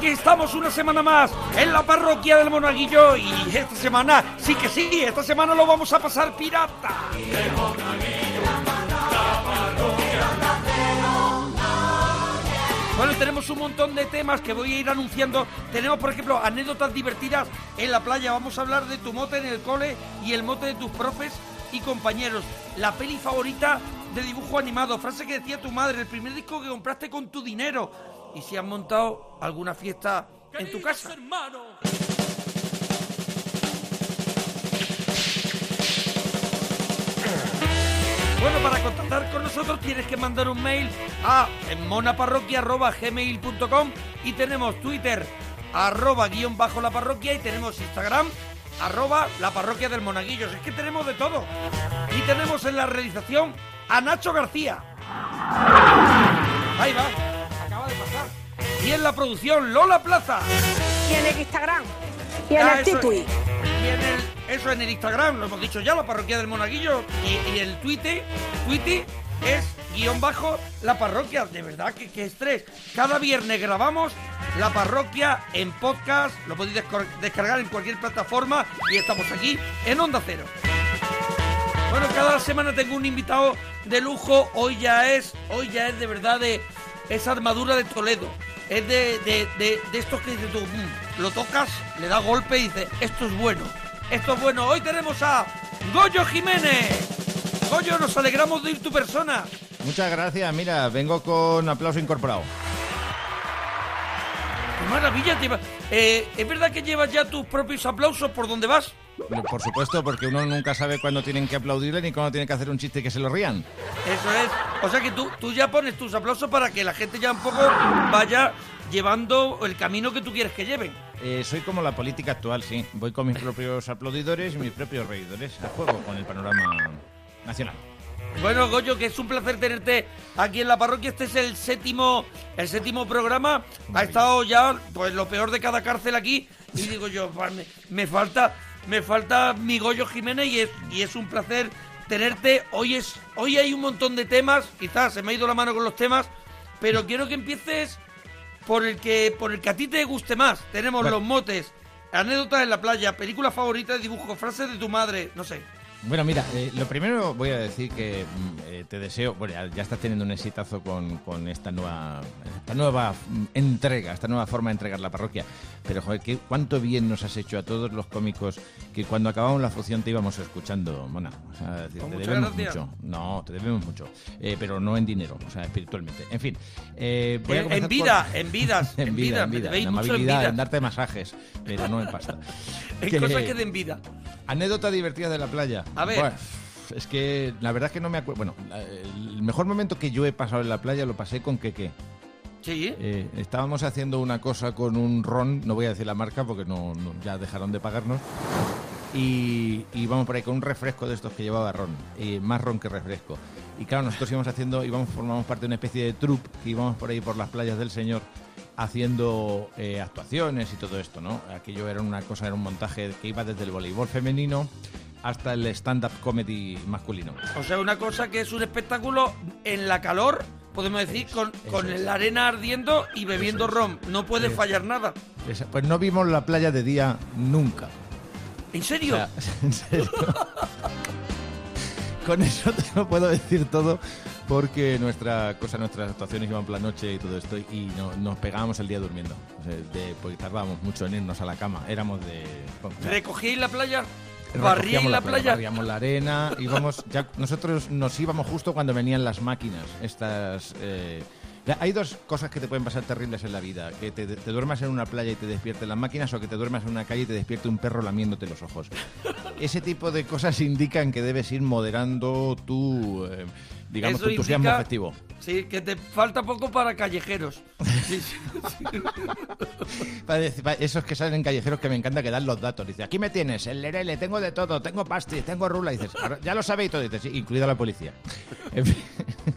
Aquí estamos una semana más en la parroquia del Monaguillo y esta semana, sí que sí, esta semana lo vamos a pasar pirata. Bueno, tenemos un montón de temas que voy a ir anunciando. Tenemos, por ejemplo, anécdotas divertidas en la playa. Vamos a hablar de tu mote en el cole y el mote de tus profes y compañeros. La peli favorita de dibujo animado. Frase que decía tu madre. El primer disco que compraste con tu dinero. Y si has montado alguna fiesta en tu casa. Bueno, para contactar con nosotros tienes que mandar un mail a monaparroquia.gmail.com y tenemos Twitter arroba guion bajo la parroquia y tenemos Instagram arroba la parroquia del Monaguillos. Es que tenemos de todo. Y tenemos en la realización a Nacho García. Ahí va. Y en la producción Lola Plaza. Y en el Instagram. Y en Ah, el. Y en el, eso en el Instagram, lo hemos dicho ya, la parroquia del Monaguillo. Y, y el Twitter, Twitter es guion bajo la parroquia. De verdad que, que estrés. Cada viernes grabamos la parroquia en podcast. Lo podéis descargar en cualquier plataforma. Y estamos aquí en Onda Cero. Bueno, cada semana tengo un invitado de lujo. Hoy ya es, hoy ya es de verdad de esa armadura de Toledo. Es de, de, de, de estos que dices tú, "Mm", lo tocas, le da golpe y dices, esto es bueno, esto es bueno. Hoy tenemos a Goyo Jiménez. Goyo, nos alegramos de ir tu persona. Muchas gracias, mira, vengo con aplauso incorporado. ¡Qué maravilla! te Eh, ¿Es verdad que llevas ya tus propios aplausos por donde vas? Por supuesto, porque uno nunca sabe cuándo tienen que aplaudirle ni cuándo tienen que hacer un chiste y que se lo rían. Eso es. O sea que tú, tú ya pones tus aplausos para que la gente ya un poco vaya llevando el camino que tú quieres que lleven. Eh, soy como la política actual, sí. Voy con mis propios aplaudidores y mis propios reidores a juego con el panorama nacional. Bueno, Goyo, que es un placer tenerte aquí en la parroquia. Este es el séptimo, el séptimo programa. Ha estado ya, pues, lo peor de cada cárcel aquí. Y digo yo, pues, me, me falta, me falta mi Goyo Jiménez y es, y es un placer tenerte. Hoy es, hoy hay un montón de temas. Quizás se me ha ido la mano con los temas, pero quiero que empieces por el que, por el que a ti te guste más. Tenemos Bueno. los motes, anécdotas en la playa, película favorita de dibujo, frases de tu madre, no sé. Bueno, mira, eh, lo primero voy a decir que mm, eh, te deseo, bueno, ya, ya estás teniendo un exitazo con, con esta nueva esta nueva mm, entrega, esta nueva forma de entregar la parroquia. Pero, joder, ¿qué, cuánto bien nos has hecho a todos los cómicos que cuando acabamos la función te íbamos escuchando, Mona. O sea, te debemos gracias. mucho. No, te debemos mucho. Eh, pero no en dinero, o sea, espiritualmente. En fin. eh, voy a En, en vida, por- en vidas, en vida, en vida, en mucho en amabilidad, vida. en darte masajes, pero no en pasta. En Que- cosas que den vida. Anécdota divertida de la playa. A ver. Buah, es que la verdad es que no me acuerdo. Bueno, el mejor momento que yo he pasado en la playa lo pasé con Keke. Sí, Eh, estábamos haciendo una cosa con un ron, no voy a decir la marca porque no, no- ya dejaron de pagarnos. Y y íbamos por ahí con un refresco de estos que llevaba ron, y más ron que refresco. Y claro, nosotros íbamos haciendo, íbamos, formamos parte de una especie de troupe que íbamos por ahí por las playas del Señor haciendo eh, actuaciones y todo esto, ¿no? Aquello era una cosa, era un montaje que iba desde el voleibol femenino hasta el stand-up comedy masculino. o sea, una cosa que es un espectáculo en la calor, podemos decir, con, con es. la arena ardiendo y bebiendo es. ron. No puede fallar nada. Pues no vimos la playa de día nunca. ¿En O serio? sea, en serio. Con eso te lo puedo decir todo porque nuestra cosa, nuestras actuaciones iban por la noche y todo esto y no- nos pegábamos el día durmiendo. O sea, de- porque tardábamos mucho en irnos a la cama. Éramos de... ¿Recogíais la playa? ¿Barríais la playa? Barríamos la arena, íbamos, ya, nosotros nos íbamos justo cuando venían las máquinas, estas... eh, Hay dos cosas que te pueden pasar terribles en la vida. Que te, te duermas en una playa y te despierten las máquinas o que te duermas en una calle y te despierte un perro lamiéndote los ojos. Ese tipo de cosas indican que debes ir moderando tu, eh, digamos, Eso tu entusiasmo indica- afectivo. Sí, que te falta poco para callejeros. Sí, sí. Esos que salen en callejeros que me encanta que dan los datos. Dice, aquí me tienes, el lerele, tengo de todo, tengo pastis, tengo rula. Dices, "Ahora ya lo sabéis todo. Dices, sí, incluida la policía. En fin.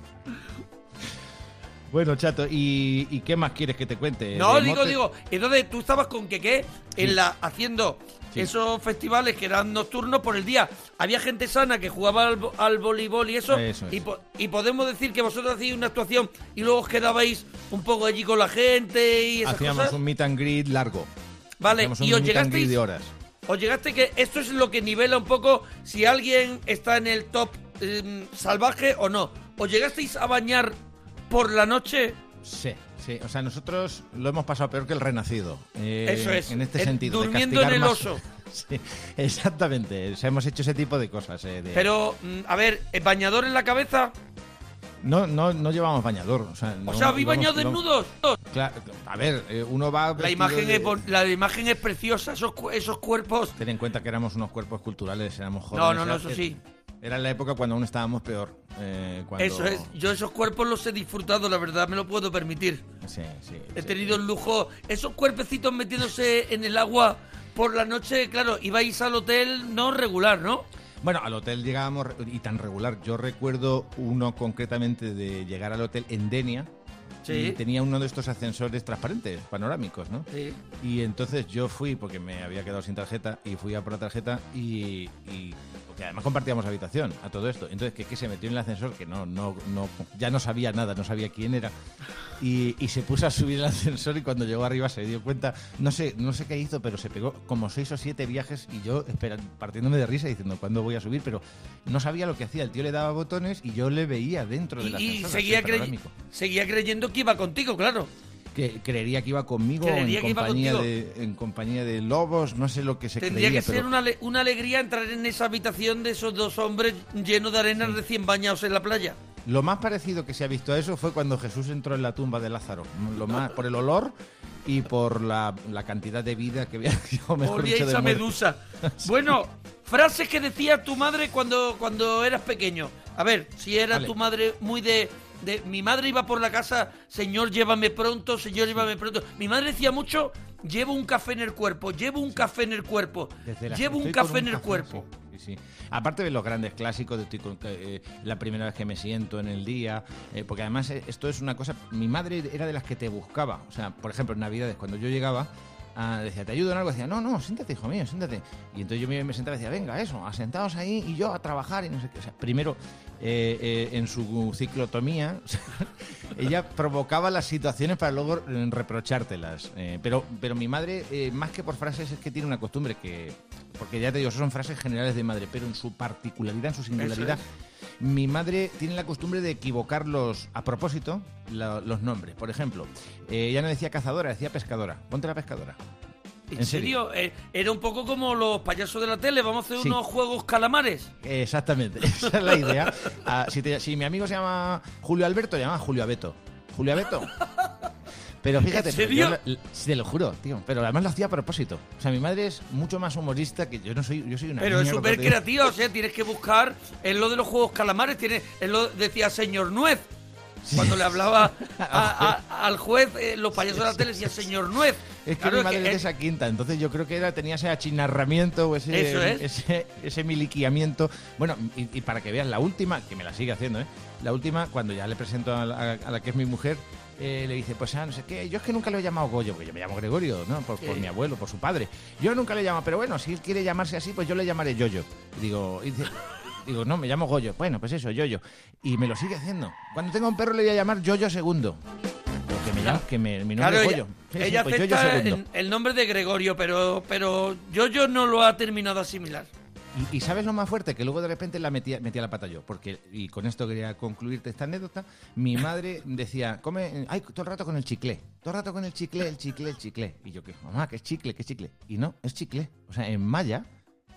Bueno, chato, ¿y, y qué más quieres que te cuente? No, ¿De digo, mote? digo. Entonces tú estabas con que qué en la haciendo Sí. esos festivales que eran nocturnos por el día. Había gente sana que jugaba al, al voleibol y eso. Eso es. y, po- y podemos decir que vosotros hacíais una actuación y luego os quedabais un poco allí con la gente y esas Hacíamos cosas. un meet and greet largo. Vale, Hacíamos un y os llegasteis. de horas. Os llegaste que esto es lo que nivela un poco si alguien está en el top em, salvaje o no. ¿Os llegasteis a bañar por la noche? Sí, sí. O sea, nosotros lo hemos pasado peor que el renacido. Eh, Eso es. En este Eh, sentido. de durmiendo en castigar el más- oso. Sí, exactamente. O sea, hemos hecho ese tipo de cosas. eh, de- Pero, mm, a ver, ¿el bañador en la cabeza? No, no, no llevamos bañador. O sea, O no- sea, ¿habéis bañado desnudos? Claro, a ver, eh, uno va. La imagen, de- es, la imagen es preciosa, esos, esos cuerpos. Ten en cuenta que éramos unos cuerpos culturales, éramos jóvenes. No, no, no, eso sí. Era la época cuando aún estábamos peor. eh, cuando- Eso es. Yo esos cuerpos los he disfrutado, la verdad, me lo puedo permitir. Sí, sí. He sí. tenido el lujo. Esos cuerpecitos metiéndose en el agua por la noche, claro, ibais al hotel no regular, ¿no? Bueno, al hotel llegábamos y tan regular. Yo recuerdo uno concretamente de llegar al hotel en Denia. Sí. Y tenía uno de estos ascensores transparentes, panorámicos, ¿no? Sí. Y entonces yo fui, porque me había quedado sin tarjeta, y fui a por la tarjeta y... y- porque además compartíamos habitación a todo esto. Entonces, que, que se metió en el ascensor, que no, no, no, ya no sabía nada, no sabía quién era. Y, y se puso a subir el ascensor y cuando llegó arriba se dio cuenta, no sé, no sé qué hizo, pero se pegó como seis o siete viajes y yo espera, partiéndome de risa diciendo, ¿cuándo voy a subir? Pero no sabía lo que hacía. El tío le daba botones y yo le veía dentro del Y, ascensor. y seguía, crey- seguía creyendo que iba contigo, claro. Que creería que iba conmigo en compañía de en compañía de lobos no sé lo que se Tendría creía que ser una, ale- una alegría entrar en esa habitación de esos dos hombres llenos de arena recién bañados en la playa. lo más parecido que se ha visto a eso fue cuando Jesús entró en la tumba de Lázaro lo más por el olor y por la, la cantidad de vida que había o mejor dicho, Olíais de a muerte. Medusa. Bueno, frases que decía tu madre cuando, cuando eras pequeño. A ver, si era Vale. tu madre muy de, de... Mi madre iba por la casa, señor, llévame pronto, señor, llévame pronto. Mi madre decía mucho, llevo un café en el cuerpo, llevo un café en el cuerpo, llevo un café en el café, cuerpo. sí, sí, sí. Aparte de los grandes clásicos, de estoy con- eh, la primera vez que me siento en el día, eh, porque además eh, esto es una cosa, mi madre era de las que te buscaba, o sea, por ejemplo, en Navidades, cuando yo llegaba, ah, decía, ¿te ayudo en algo? Decía, no, no, siéntate, hijo mío, siéntate. Y entonces yo me, sentaba y decía, venga, eso, asentados ahí y yo a trabajar y no sé qué. O sea, primero, eh, eh, en su ciclotomía, ella provocaba las situaciones para luego eh, reprochártelas. Pero, pero mi madre, más que por frases, es que tiene una costumbre que. Porque ya te digo, son frases generales de madre, pero en su particularidad, en su singularidad. Mi madre tiene la costumbre de equivocarlos a propósito la- los nombres. Por ejemplo, eh, ella no decía cazadora, decía pescadora. Ponte la pescadora. ¿En, ¿En serio? Eh, era un poco como los payasos de la tele, vamos a hacer Sí. unos juegos calamares. Exactamente, esa es la idea. Ah, si, te- si mi amigo se llama Julio Alberto, llama Julio Abeto. Julio Abeto. Pero fíjate, ¿En serio? yo lo- sí, te lo juro, tío. Pero además lo hacía a propósito. O sea, mi madre es mucho más humorista que yo no soy. Yo soy una Pero es súper de- creativa, o sea, tienes que buscar en lo de los juegos calamares, tiene, en lo decía señor Nuez. Cuando le hablaba a- a- al juez, eh, los payasos de la tele decía señor Nuez. Es que Claro, mi madre que es de es- esa quinta, entonces yo creo que era, tenía ese achinarramiento o ese, Eso es. ese, ese miliquiamiento. Bueno, y, y para que veas, la última, que me la sigue haciendo, ¿eh? La última, cuando ya le presento a la, a la que es mi mujer, eh, le dice, pues ah, no sé qué, yo es que nunca lo he llamado Goyo, porque yo me llamo Gregorio, ¿no? Por, por Sí. mi abuelo, por su padre. Yo nunca le he llamado, pero bueno, si él quiere llamarse así, pues yo le llamaré Yoyo. Y digo, y dice, digo, no, me llamo Goyo. Bueno, pues eso, Yoyo. Y me lo sigue haciendo. Cuando tenga un perro le voy a llamar Yoyo segundo. Porque me llamo, que me, mi nombre Claro, es Goyo. Sí, sí, ella pues Yoyo acepta segundo. el, el nombre de Gregorio, pero, pero yo no lo ha terminado de asimilar. Y, y sabes lo más fuerte, que luego de repente la metía, metía la pata yo, porque, y con esto quería concluirte esta anécdota, mi madre decía, come, ay, todo el rato con el chicle, todo el rato con el chicle, el chicle, el chicle. Y yo, ¿qué? Mamá, que es chicle, que es chicle. Y no, es chicle. O sea, en maya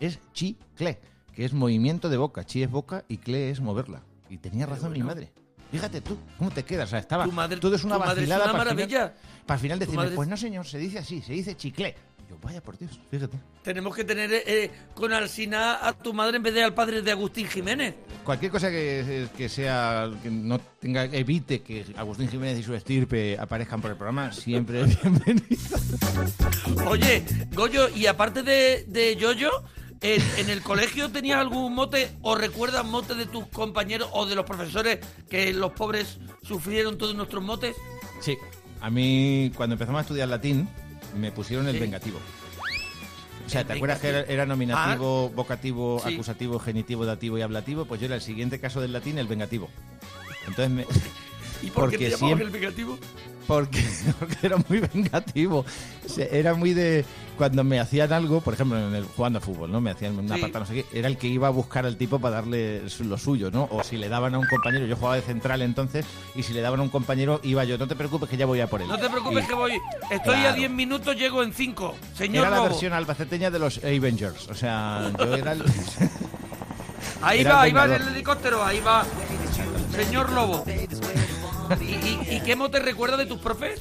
es chicle, que es movimiento de boca. Chi es boca y cle es moverla. Y tenía razón mi madre. Fíjate tú, ¿cómo te quedas? O sea, estaba Tu madre- todo es una tu madre es una para, maravilla. final, para al final madre- pues no señor, se dice así, se dice chicle. Yo, vaya por Dios, fíjate. Tenemos que tener eh, con Alsina a tu madre en vez de al padre de Agustín Jiménez. Cualquier cosa que, que sea, que no tenga, evite que Agustín Jiménez y su estirpe aparezcan por el programa, siempre es bienvenido. Oye, Goyo, y aparte de, de Yoyo, ¿en, en el colegio tenías algún mote o recuerdas mote de tus compañeros o de los profesores que los pobres sufrieron todos nuestros motes? Sí, a mí cuando empezamos a estudiar latín me pusieron el Sí. vengativo. O sea, ¿te acuerdas que era, nominativo, vocativo, Sí. acusativo, genitivo, dativo y ablativo? Pues yo era el siguiente caso del latín, el vengativo. Entonces me... ¿Y por qué Porque te llamaban siempre- el negativo? Porque, porque era muy vengativo. O sea, era muy de. Cuando me hacían algo, por ejemplo, en el, jugando a fútbol, ¿no? Me hacían una Sí. patada, no sé qué, era el que iba a buscar al tipo para darle lo suyo, ¿no? O si le daban a un compañero, yo jugaba de central entonces, y si le daban a un compañero, iba yo, no te preocupes que ya voy a por él. No te preocupes Y que voy. Estoy a Claro. 10 minutos, llego en 5. Señor Era la Lobo. versión albaceteña de los Avengers. O sea, yo era el. Ahí era va, el ahí va el helicóptero, ahí va. Señor Lobo. ¿Y, y, y qué mote recuerdas de tus profes?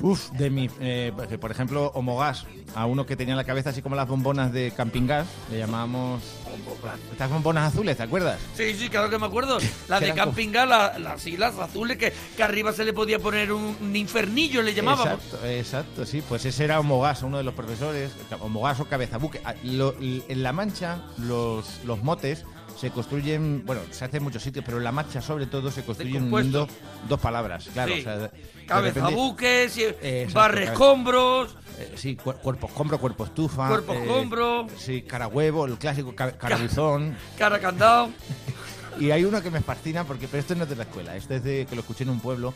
Uf, de mi. eh, que, por ejemplo, Homogas, a uno que tenía la cabeza así como las bombonas de Camping Gas, le llamábamos. Estas bombonas azules, ¿te acuerdas? Sí, sí, claro que me acuerdo. La Que de Camping Gas, la- las islas azules, que, que arriba se le podía poner un, un infernillo, le llamábamos. Exacto, exacto, sí. Pues ese era Homogas, uno de los profesores. Homogas o Cabezabuque. Ah, lo- En La Mancha, los, los motes se construyen, bueno, se hace en muchos sitios, pero en La Mancha sobre todo se construyen uniendo dos palabras, claro. Sí. o sea, de- de Cabeza repente- buques, y- Exacto, barre cabeza- escombros, eh, sí, cuer- cuerpo escombro, cuerpo estufa. Cuerpo eh, escombro. Sí, cara huevo, el clásico ca- cara buzón. cara candado. Y hay uno que me fascina, porque, pero esto no es de la escuela, esto es de que lo escuché en un pueblo,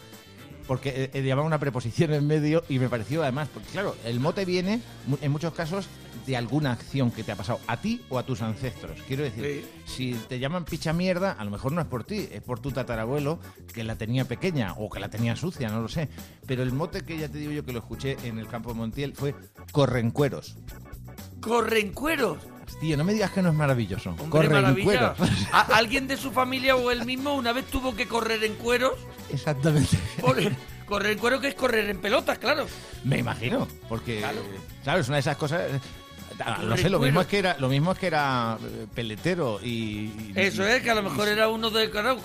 porque eh, eh, llamaba una preposición en medio y me pareció además, porque claro, el mote viene en muchos casos de alguna acción que te ha pasado a ti o a tus ancestros. Quiero decir, si te llaman picha mierda, a lo mejor no es por ti, es por tu tatarabuelo que la tenía pequeña o que la tenía sucia, no lo sé. Pero el mote que ya te digo yo que lo escuché en el campo de Montiel fue correncueros. Correncueros. Tío, no me digas que no es maravilloso. Hombre, maravilla. correncueros. A- alguien de su familia o él mismo una vez tuvo que correr en cueros. Exactamente. Por- correr en cuero que es correr en pelotas, claro. Me imagino, porque Claro. claro, es una de esas cosas. eh, ah, No sé, lo mismo es que era, lo mismo es que era eh, peletero y, y- Eso es, que a lo mejor era uno de claro,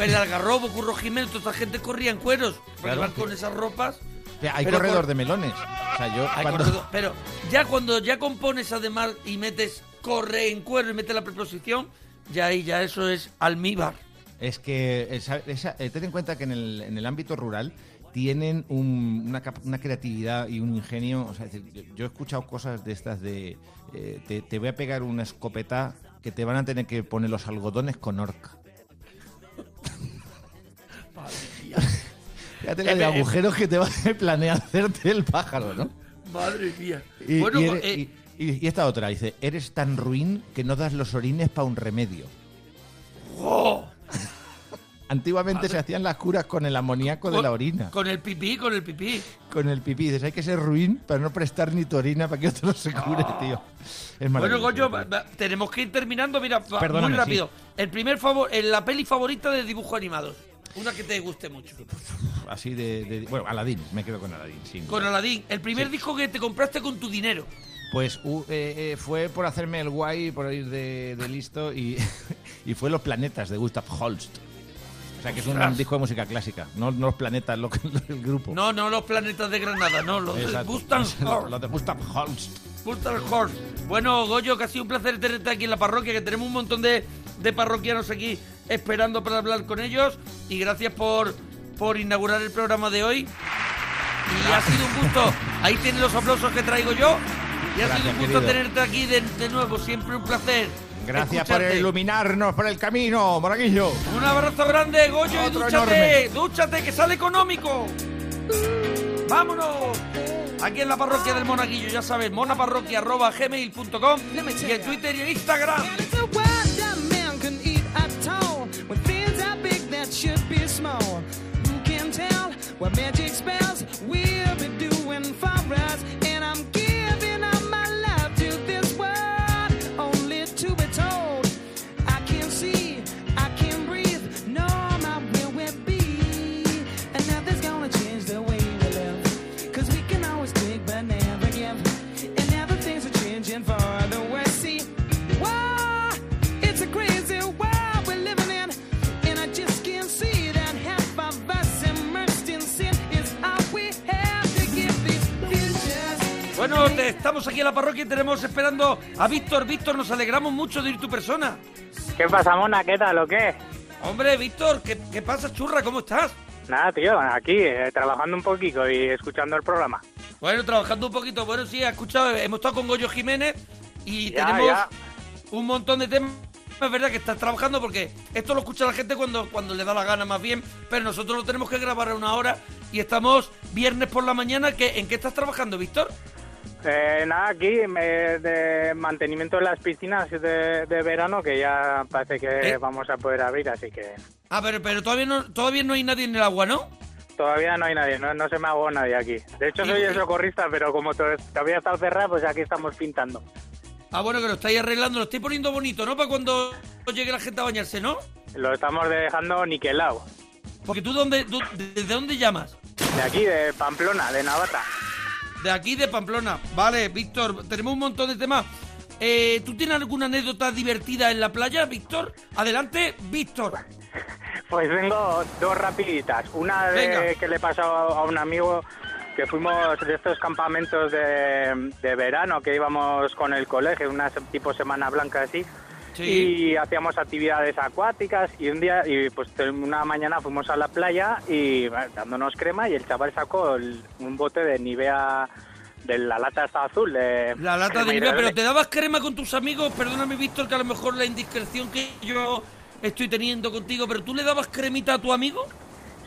el algarrobo, Curro Jiménez, toda esa gente corría en cueros. Claro, con esas ropas. O sea, hay pero corredor cor- de melones. O sea, yo Ay, cuando- corredor- Pero ya cuando ya compones además y metes corre en cuero y metes la preposición, ya ahí ya eso es almíbar. es que esa- esa- eh, ten en cuenta que en el, en el ámbito rural tienen un- una, creatividad y un ingenio. O sea, es decir, yo, yo he escuchado cosas de estas de eh, te, te voy a pegar una escopeta que te van a tener que poner los algodones con orca. Fíjate la Eh, de eh, agujeros que te va a planear hacerte el pájaro, ¿no? Madre mía. Y, bueno, y eres- eh, y- esta otra dice, eres tan ruin que no das los orines para un remedio. ¡oh! Antiguamente se hacían las curas con el amoníaco de la orina, Con el pipí, con el pipí. con el pipí. Dices, hay que ser ruin para no prestar ni tu orina para que otro se cure, tío. Es Ah. Bueno, va- tenemos que ir terminando. Mira, Perdóname, muy rápido. sí. El primer favor, en la peli favorita de dibujos animados. Una que te guste mucho. Así de, de- Bueno, Aladín, me quedo con Aladín, sin Con. Aladdin. El primer disco que te compraste con tu dinero. Pues uh, eh, eh, fue por hacerme el guay, por ir de, de listo, y, y fue Los Planetas de Gustav Holst. O sea, que es un disco de música clásica, no, no Los Planetas, lo, el grupo. No, no los planetas de Granada, no, los de Exacto. Mustang Los- Los de Gustav Holst. Mustang Horse. Bueno, Goyo, que ha sido un placer tenerte aquí en la parroquia, que tenemos un montón de, de parroquianos aquí esperando para hablar con ellos. Y gracias por, por inaugurar el programa de hoy. Y ha sido un gusto. Ahí tienen los aplausos que traigo yo. Y ha Gracias, sido un gusto querido. tenerte aquí de, de nuevo. Siempre un placer. Gracias por escucharte. iluminarnos por el camino, Moraguillo. Un abrazo grande, Goyo, y Otro dúchate, dúchate, que sale económico. ¡Vámonos! Aquí en la parroquia del Monaguillo, ya sabes, monaparroquia.gmail.com y en Twitter y en Instagram. Small. Who can tell what magic spells we'll be doing for us? Estamos aquí en la parroquia y tenemos esperando a Víctor. Víctor, nos alegramos mucho de ir tu persona. ¿Qué pasa, mona? ¿Qué tal o qué? Hombre, Víctor, ¿qué, qué pasa, churra? ¿Cómo estás? Nada, tío, aquí eh, trabajando un poquito y escuchando el programa. Bueno, trabajando un poquito. Bueno, sí, he escuchado, hemos estado con Goyo Jiménez y Ya, tenemos ya. un montón de temas. Es verdad que estás trabajando porque esto lo escucha la gente cuando, cuando le da la gana más bien, pero nosotros lo tenemos que grabar a una hora y estamos viernes por la mañana. ¿Qué, ¿En qué estás trabajando, Víctor? Eh, nada, aquí eh, de mantenimiento de las piscinas de, de verano que ya parece que ¿Eh? vamos a poder abrir, así que Ah, pero, pero todavía, no, todavía no hay nadie en el agua, ¿no? todavía no hay nadie, no, no se me hago nadie aquí. De hecho, ¿Y- soy el socorrista, pero como to- todavía está cerrado, pues aquí estamos pintando. Ah, bueno, que lo estáis arreglando, lo estáis poniendo bonito, ¿no? Para cuando llegue la gente a bañarse, ¿no? Lo estamos dejando niquelado. Porque tú, dónde, tú- ¿desde dónde llamas? De aquí, de Pamplona, de Navata. De aquí, de Pamplona. Vale, Víctor, tenemos un montón de temas. Eh, ¿Tú tienes alguna anécdota divertida en la playa, Víctor? Adelante, Víctor. Pues vengo dos rapiditas. Una de Venga. que le pasó a un amigo que fuimos de estos campamentos de, de verano que íbamos con el colegio, una tipo semana blanca así. Sí. Y hacíamos actividades acuáticas y un día, y pues una mañana fuimos a la playa y bueno, dándonos crema y el chaval sacó el- un bote de Nivea de la lata esta azul. De La lata de Nivea, pero. ¿te dabas crema con tus amigos? Perdóname, Víctor, que a lo mejor la indiscreción que yo estoy teniendo contigo, pero ¿tú le dabas cremita a tu amigo?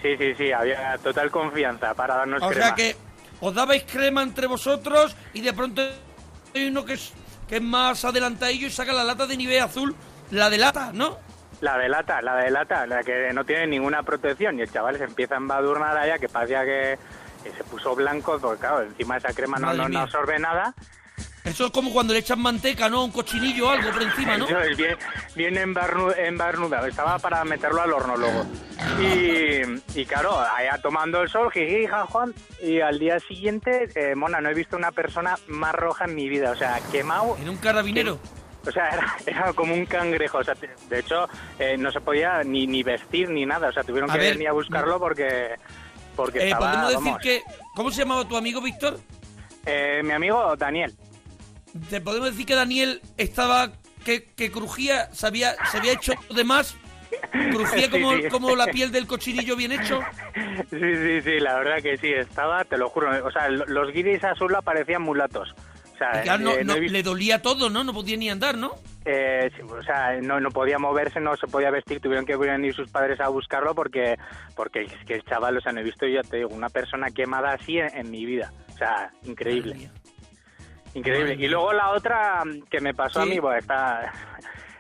Sí, sí, sí, había total confianza para darnos O crema. sea que os dabais crema entre vosotros y de pronto hay uno que es, que es más adelantadillo y saca la lata de Nivea azul, la de lata, ¿no? La de lata, la de lata, la que no tiene ninguna protección y el chaval se empieza a embadurnar allá que parecía que, que se puso blanco porque claro, encima esa crema no, no, no absorbe nada. Eso es como cuando le echan manteca, ¿no? Un cochinillo o algo por encima, ¿no? Eso es bien, bien embarnu- embarnudado, estaba para meterlo al horno luego. Y, y claro, allá tomando el sol, jiji, Juan y al día siguiente, eh, Mona, no he visto una persona más roja en mi vida, o sea, quemado En un carabinero. O sea, era, era como un cangrejo. O sea, de hecho, eh, no se podía ni, ni vestir ni nada. O sea, tuvieron A que ver, venir a buscarlo porque, porque Eh, estaba, Podemos decir vamos. que... ¿Cómo se llamaba tu amigo, Víctor? Eh, mi amigo Daniel. Te podemos decir que Daniel estaba... Que, que crujía, se había, se había hecho de más, crujía como, sí. como la piel del cochinillo bien hecho. Sí, sí, sí, la verdad que sí, estaba, te lo juro. O sea, lo- los guiris azul parecían mulatos. O sea, claro, no- eh, no no- he visto- le dolía todo, ¿no? No podía ni andar, ¿no? eh, o sea, no, no podía moverse, no se podía vestir, tuvieron que venir sus padres a buscarlo porque porque es que el chaval, o sea, no he visto, ya te digo, una persona quemada así en, en mi vida. O sea, increíble. Increíble. Y luego la otra que me pasó a mí, pues está...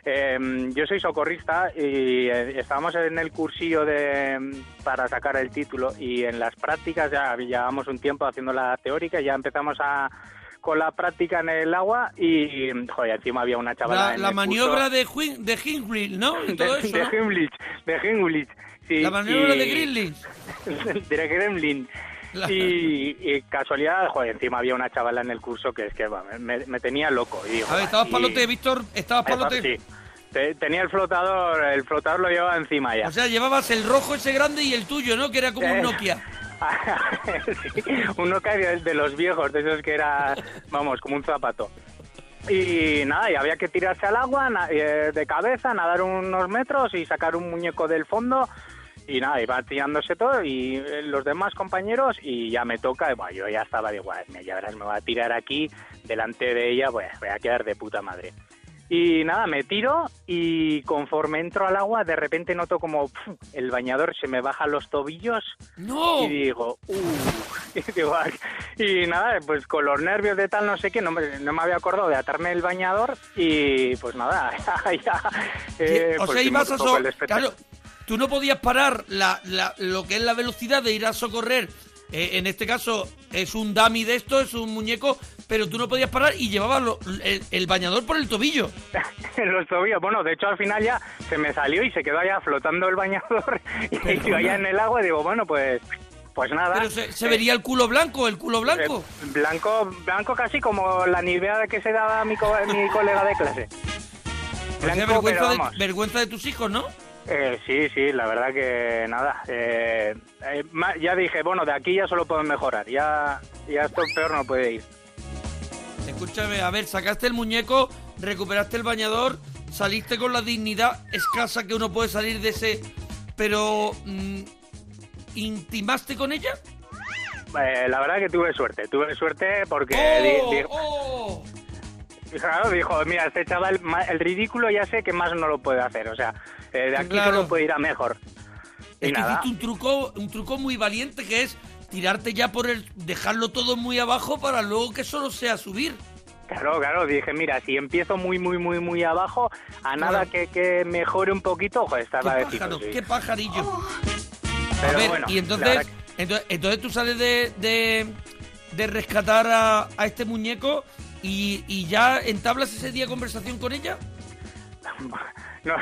em, yo soy socorrista y eh, estábamos en el cursillo de, para sacar el título y en las prácticas ya llevamos un tiempo haciendo la teórica y ya empezamos a con la práctica en el agua y, joder, encima había una chavala La, en la el maniobra curso- de, de ¿no? Y de, todo eso, de ¿no? Heimlich, de sí, La maniobra y- de Gremlin. de Gremlin. Y, y casualidad, joder, encima había una chavala en el curso que es que me, me tenía loco. Y digo, A ver, estabas y- palote, Víctor, estabas palote. Sí. Te- Tenía el flotador, el flotador lo llevaba encima ya. O sea, llevabas el rojo ese grande y el tuyo, ¿no? Que era como un Eh. Nokia. Sí, un Nokia de, los viejos, de esos que era, vamos, como un zapato. Y nada, y había que tirarse al agua eh, de cabeza, nadar unos metros y sacar un muñeco del fondo. Y nada, iba tirándose todo y eh, los demás compañeros y ya me toca, y, bueno, yo ya estaba de igual, me, ya verás, me voy a tirar aquí delante de ella, pues voy a quedar de puta madre. Y nada, me tiro y conforme entro al agua, de repente noto como pf, el bañador se me baja los tobillos ¡No! y digo, uh, y, y nada, pues con los nervios de tal no sé qué, no me, no me había acordado de atarme el bañador y pues nada, ya, eh, o pues sea, ibas a so-. Claro, tú no podías parar la, la- lo que es la velocidad de ir a socorrer. Eh, en este caso es un dummy de esto, es un muñeco, pero tú no podías parar y llevabas lo- el, el bañador por el tobillo. en los tobillos. Bueno, de hecho al final ya se me salió y se quedó allá flotando el bañador y Pero yo allá en el agua y digo, bueno, pues pues nada. Pero se, se vería el culo blanco, el culo blanco. eh, blanco, blanco casi como la nivea que se daba mi, co- mi colega de clase. O sea, Blanco, vergüenza, pero de, vergüenza de tus hijos, ¿no? Eh, sí, sí, la verdad que nada. eh, eh, ya dije, bueno, de aquí ya solo puedo mejorar. Ya, ya esto peor no puede ir. Escúchame, a ver, sacaste el muñeco, recuperaste el bañador, saliste con la dignidad escasa que uno puede salir de ese... Pero... mm, ¿Intimaste con ella? Eh, la verdad que tuve suerte, tuve suerte porque ¡Oh! di- di- ¡Oh! claro, dijo, mira, este chaval, el ridículo ya sé que más no lo puede hacer, o sea, eh, de aquí Claro. solo puede ir a mejor. Y Es que nada, hiciste un truco, un truco muy valiente que es tirarte ya por el... dejarlo todo muy abajo para luego que solo sea subir. claro, claro, dije, mira, si empiezo muy, muy, muy, muy abajo, a nada que, que mejore un poquito, joder, ¡Qué estaba de pájaro! sí. ¡Qué pajarillo! Pero a ver, bueno, y entonces, entonces, entonces tú sales de, de, de rescatar a, a este muñeco y, y ya entablas ese día conversación con ella. No,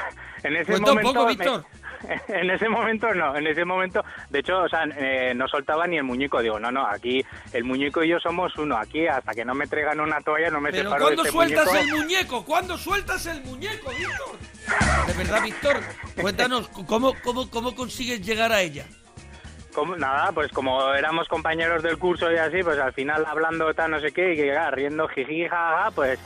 en ese momento. poco, me-. En ese momento no, en ese momento, de hecho, o sea, eh, no soltaba ni el muñeco. Digo, no, no, aquí el muñeco y yo somos uno. Aquí hasta que no me traigan una toalla no me Pero separo de ¿cuándo este sueltas muñeco. el muñeco? ¿Cuándo sueltas el muñeco, Víctor? De verdad, Víctor, cuéntanos, ¿cómo, cómo, cómo consigues llegar a ella? Como- nada, pues como éramos compañeros del curso y así, pues al final hablando tal no sé qué y que ah, riendo jiji jaja, pues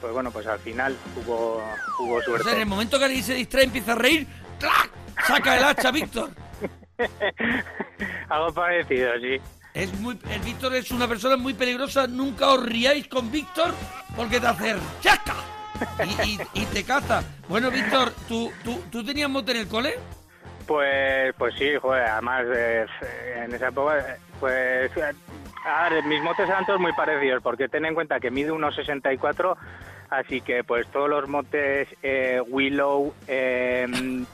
pues bueno, pues al final hubo hubo O sea, en suerte. el momento que alguien se distrae empieza a reír, ¡clac! Saca el hacha, Víctor. Algo parecido, sí. Es muy, el Víctor es una persona muy peligrosa. Nunca os riáis con Víctor porque te hace chaca y, y- y te caza. Bueno, Víctor, ¿tú, tú, ¿tú tenías mote en el cole? Pues, pues sí, joder, además eh, en esa época, pues, a ver, mis motes eran todos muy parecidos, porque ten en cuenta que mide unos 64, así que pues todos los motes, eh, Willow, eh,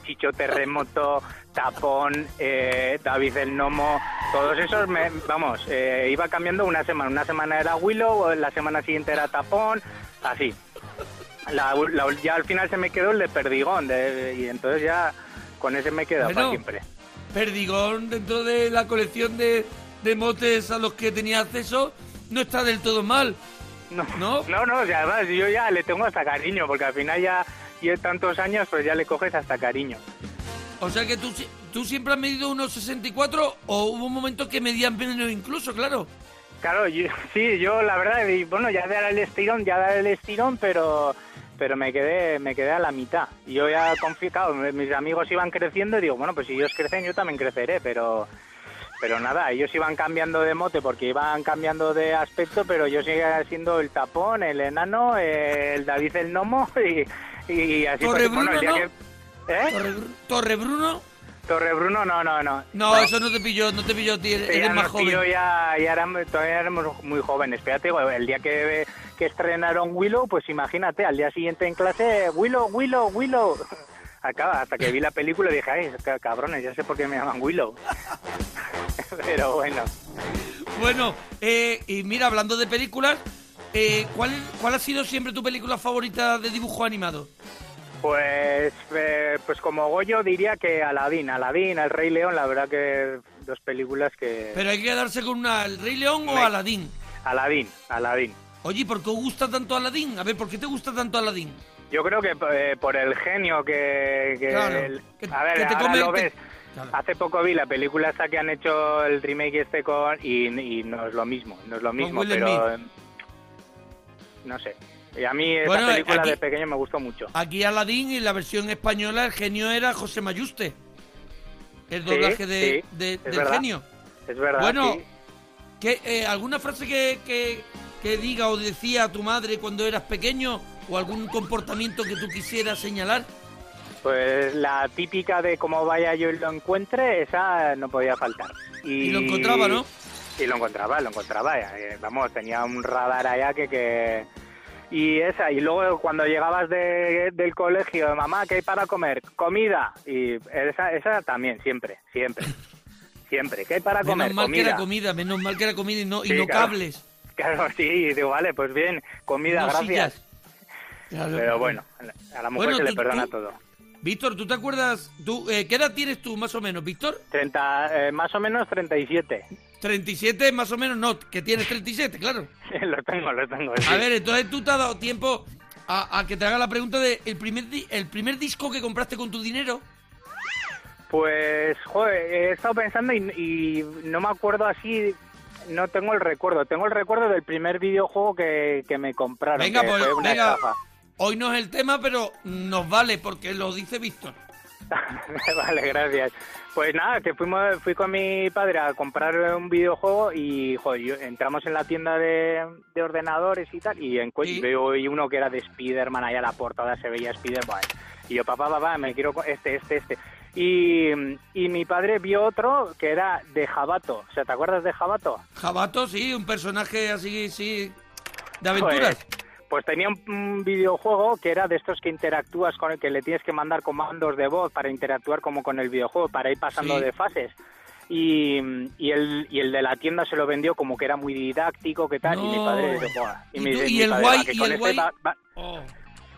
Chicho Terremoto, Tapón, eh, David el Nomo, todos esos, me, vamos, eh, iba cambiando una semana, una semana era Willow, la semana siguiente era Tapón, así. La, la- ya al final se me quedó el de Perdigón, de- y entonces ya con ese me quedo para Bueno. siempre. Perdigón, dentro de la colección de, de motes a los que tenía acceso, no está del todo mal. No, ¿No? no, no, o sea, además yo ya le tengo hasta cariño, porque al final ya y tantos años, pues ya le coges hasta cariño. O sea que tú, tú siempre has medido unos 64 o hubo un momento que medían menos incluso, claro. Claro, yo- sí, yo la verdad, bueno, ya dar el estirón, ya dar el estirón, pero pero me quedé me quedé a la mitad. Y Yo ya confío, claro, mis amigos iban creciendo y digo, bueno, pues si ellos crecen, yo también creceré, pero pero nada, ellos iban cambiando de mote porque iban cambiando de aspecto, pero yo seguía siendo el tapón, el enano, el David el gnomo y, y así Torre bueno, Bruno, día ¿no? que- ¿Eh? Torre, Bru- Torre Bruno. Torre Bruno, no, no, no. No, eso no te pilló, no te pilló a ti, eres Sí, ya más joven. ya, ya éramos, todavía éramos muy jóvenes. Digo, el día que, que estrenaron Willow, pues imagínate, al día siguiente en clase, Willow, Willow, Willow. Acaba, hasta que vi la película dije, ay, ca- cabrones, ya sé por qué me llaman Willow. Pero bueno, Bueno, eh, y mira, hablando de películas, eh, ¿cuál, ¿cuál ha sido siempre tu película favorita de dibujo animado? pues eh, pues como Goyo diría que Aladín, Aladín, El Rey León, la verdad que dos películas que... Pero hay que quedarse con una, ¿El Rey León o Aladín? Aladín, Aladín. Oye, ¿por qué os gusta tanto Aladín? A ver, ¿por qué te gusta tanto Aladín? Yo creo que eh, por el genio que... que Claro, el- que- a ver, que te ahora come- lo ves. Claro. Hace poco vi la película esta que han hecho el remake este con... Y, y no es lo mismo, no es lo mismo, pero... Eh, No sé. Y a mí esa Bueno, película aquí- de pequeño me gustó mucho. Aquí Aladín y la versión española el genio era José Mayuste. El Sí, doblaje de, sí, de- del verdad. genio. Es verdad, Bueno, sí. ¿qué, eh, ¿Alguna frase que, que- que diga o decía tu madre cuando eras pequeño? ¿O algún comportamiento que tú quisieras señalar? Pues la típica de cómo vaya yo y lo encuentre, esa no podía faltar. Y lo encontraba, ¿no? Y lo encontraba, lo encontraba. eh, Vamos, tenía un radar allá que... que... Y esa, y luego cuando llegabas de- del colegio, mamá, ¿qué hay para comer? Comida. Y esa, esa también, siempre, siempre. Siempre. ¿Qué hay para comer? Menos mal que era comida, menos mal que era comida y no, y no claro. cables. Claro, sí, digo, vale, pues bien, comida, no gracias. sillas. Claro. Pero bueno, a la mujer Bueno, se le perdona tú- todo. Víctor, ¿tú te acuerdas? Tú, eh, ¿Qué edad tienes tú, más o menos, Víctor? 30, eh, más o menos 37. 37, más o menos, no, que tienes 37, claro. lo tengo, lo tengo. sí. A ver, entonces tú te has dado tiempo a, a que te haga la pregunta de el primer, di- el primer disco que compraste con tu dinero. Pues, joder, he estado pensando y, y no me acuerdo así no tengo el recuerdo. Tengo el recuerdo del primer videojuego que, que me compraron. Venga, que pues, fue una venga. estafa. Hoy no es el tema, pero nos vale porque lo dice Víctor. vale, gracias. Pues nada, que fuimos, fui con mi padre a comprar un videojuego y joder, entramos en la tienda de, de ordenadores y tal y en Sí. veo uno que era de Spider-Man, allá la portada se veía Spider-Man. Y yo, papá, papá, me quiero este, este, este. Y, y mi padre vio otro que era de Jabato. O sea, ¿te acuerdas de Jabato? Jabato, sí, un personaje así, sí, de aventuras. Pues, pues tenía un, videojuego que era de estos que interactúas con el que le tienes que mandar comandos de voz para interactuar como con el videojuego, para ir pasando Sí. de fases. Y, y, el, y el de la tienda se lo vendió como que era muy didáctico, que tal, y mi padre. ¿Y me tú- dice y mi el padre, guay- "Va, que y con el este guay- va- va". Oh.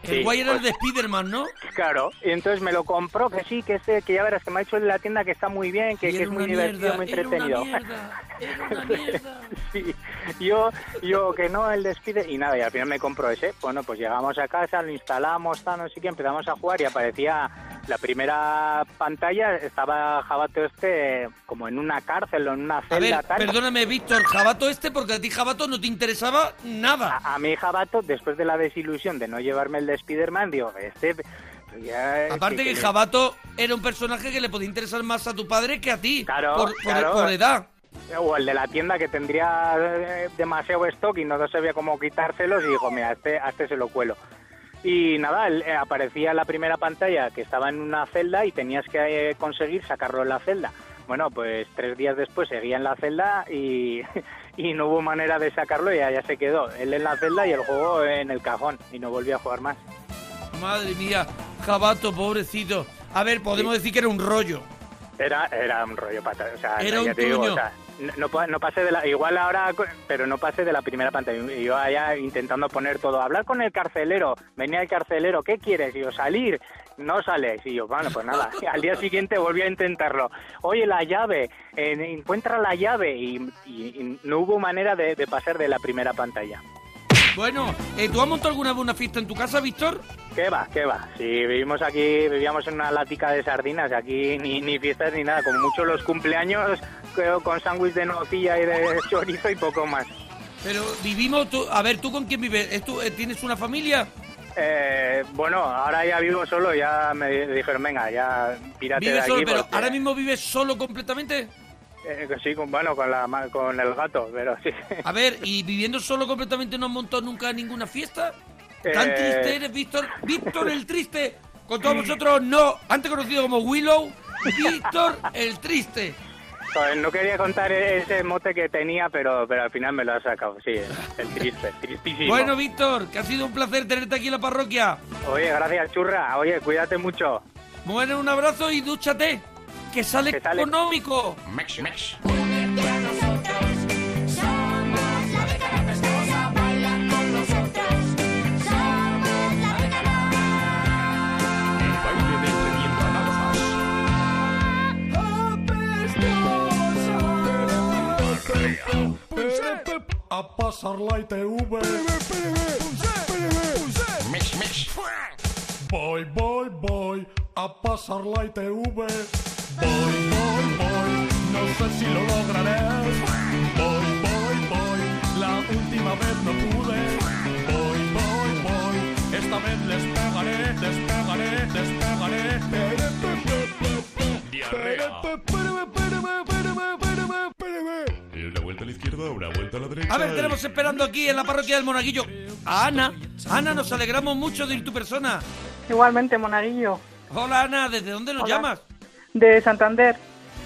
El guay era el de Spiderman, ¿no? Claro, y entonces me lo compró, que sí, que este, que ya verás, que me ha dicho en la tienda que está muy bien, que, es muy divertido, mierda, muy era una entretenido. mierda, era una mierda. Sí, yo, yo que no, el despide y nada, y al final me compro ese. Bueno, pues llegamos a casa, lo instalamos, tal, no sé qué, empezamos a jugar y aparecía la primera pantalla, estaba Jabato este como en una cárcel o en una A celda, ver, tal. perdóname, Víctor, Jabato este, porque a ti Jabato no te interesaba nada. A, a mí Jabato, después de la desilusión de no llevarme el de Spider-Man, digo, este... pues ya- Aparte que Jabato era un personaje que le podía interesar más a tu padre que a ti, Claro, por, por- claro. por edad. O el de la tienda que tendría eh, demasiado stock y no sabía cómo quitárselos y dijo, mira, a este, a este se lo cuelo. Y nada, eh, aparecía la primera pantalla que estaba en una celda y tenías que eh, conseguir sacarlo en la celda. Bueno, pues tres días después seguía en la celda y, y no hubo manera de sacarlo y allá se quedó. Él en la celda y el juego en el cajón y no volvió a jugar más. Madre mía, Jabato, pobrecito. A ver, podemos decir que era un rollo. Era, era un rollo pata, o sea, Era un te digo, o sea, no, no pa- no pasé de la, igual ahora, pero no pasé de la primera pantalla. Yo allá intentando poner todo, hablar con el carcelero, venía el carcelero, ¿qué quieres? Y yo, salir, no sales. Y yo, bueno, pues nada, al día siguiente volví a intentarlo. Oye, la llave, eh, encuentra la llave. Y, y- y no hubo manera de, de pasar de la primera pantalla. Bueno, eh, ¿tú has montado alguna vez una fiesta en tu casa, Víctor? ¿Qué va? ¿Qué va? Si vivimos aquí, vivíamos en una lática de sardinas, aquí ni, ni fiestas ni nada, como mucho los cumpleaños creo, con sándwich de nocilla y de chorizo y poco más. Pero vivimos, tú, a ver, ¿tú con quién vives? ¿Es tú- eh, ¿Tienes una familia? Eh, bueno, ahora ya vivo solo, ya me dijeron, venga, ya pírate de ¿Vives aquí. solo, pero porque- ahora mismo vives solo completamente? Eh, que sí, con, bueno, con, la, con el gato, pero sí. A ver, ¿y viviendo solo completamente no has montado nunca ninguna fiesta? ¿Tan Eh. triste eres, Víctor? Víctor el triste. Con todos vosotros, no, antes conocido como Willow, Víctor el triste. Joder, no quería contar ese mote que tenía, pero, pero al final me lo ha sacado, sí, el triste, tristísimo. Bueno, Víctor, que ha sido un placer tenerte aquí en la parroquia. Oye, gracias, churra. Oye, cuídate mucho. Bueno, un abrazo y dúchate, que sale, Que sale- económico. A pasar la ITV. Voy, voy, voy a pasar la ITV. Voy, voy, voy, no sé si lo lograré. Voy, voy, voy, la última vez no pude. Voy, voy, voy, esta vez les pegaré, les pegaré, les pegaré. Una vuelta a la izquierda, una vuelta a la derecha. A ver, tenemos esperando aquí en la parroquia del Monaguillo a Ana. Ana, nos alegramos mucho de ir tu persona. Igualmente, Monaguillo, Hola, Ana, ¿desde dónde nos Hola. llamas? De Santander.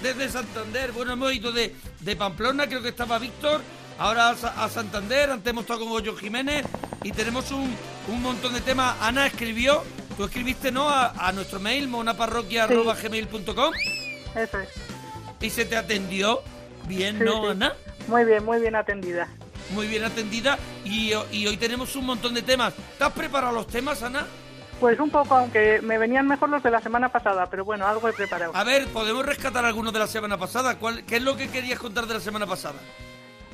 Desde Santander. Bueno, hemos ido de, de Pamplona, creo que estaba Víctor. Ahora a, Sa- a Santander, antes hemos estado con Goyo Jiménez y tenemos un, un montón de temas. Ana escribió, tú escribiste, ¿no? A, a nuestro mail, monaparroquia.gmail.com Eso es. y se te atendió. Bien, Sí, ¿no, sí. Ana? Muy bien, muy bien atendida. Muy bien atendida y, y hoy tenemos un montón de temas. ¿Te has preparado los temas, Ana? Pues un poco, aunque me venían mejor los de la semana pasada, pero bueno, algo he preparado. A ver, podemos rescatar algunos de la semana pasada. ¿Cuál, ¿Qué es lo que querías contar de la semana pasada?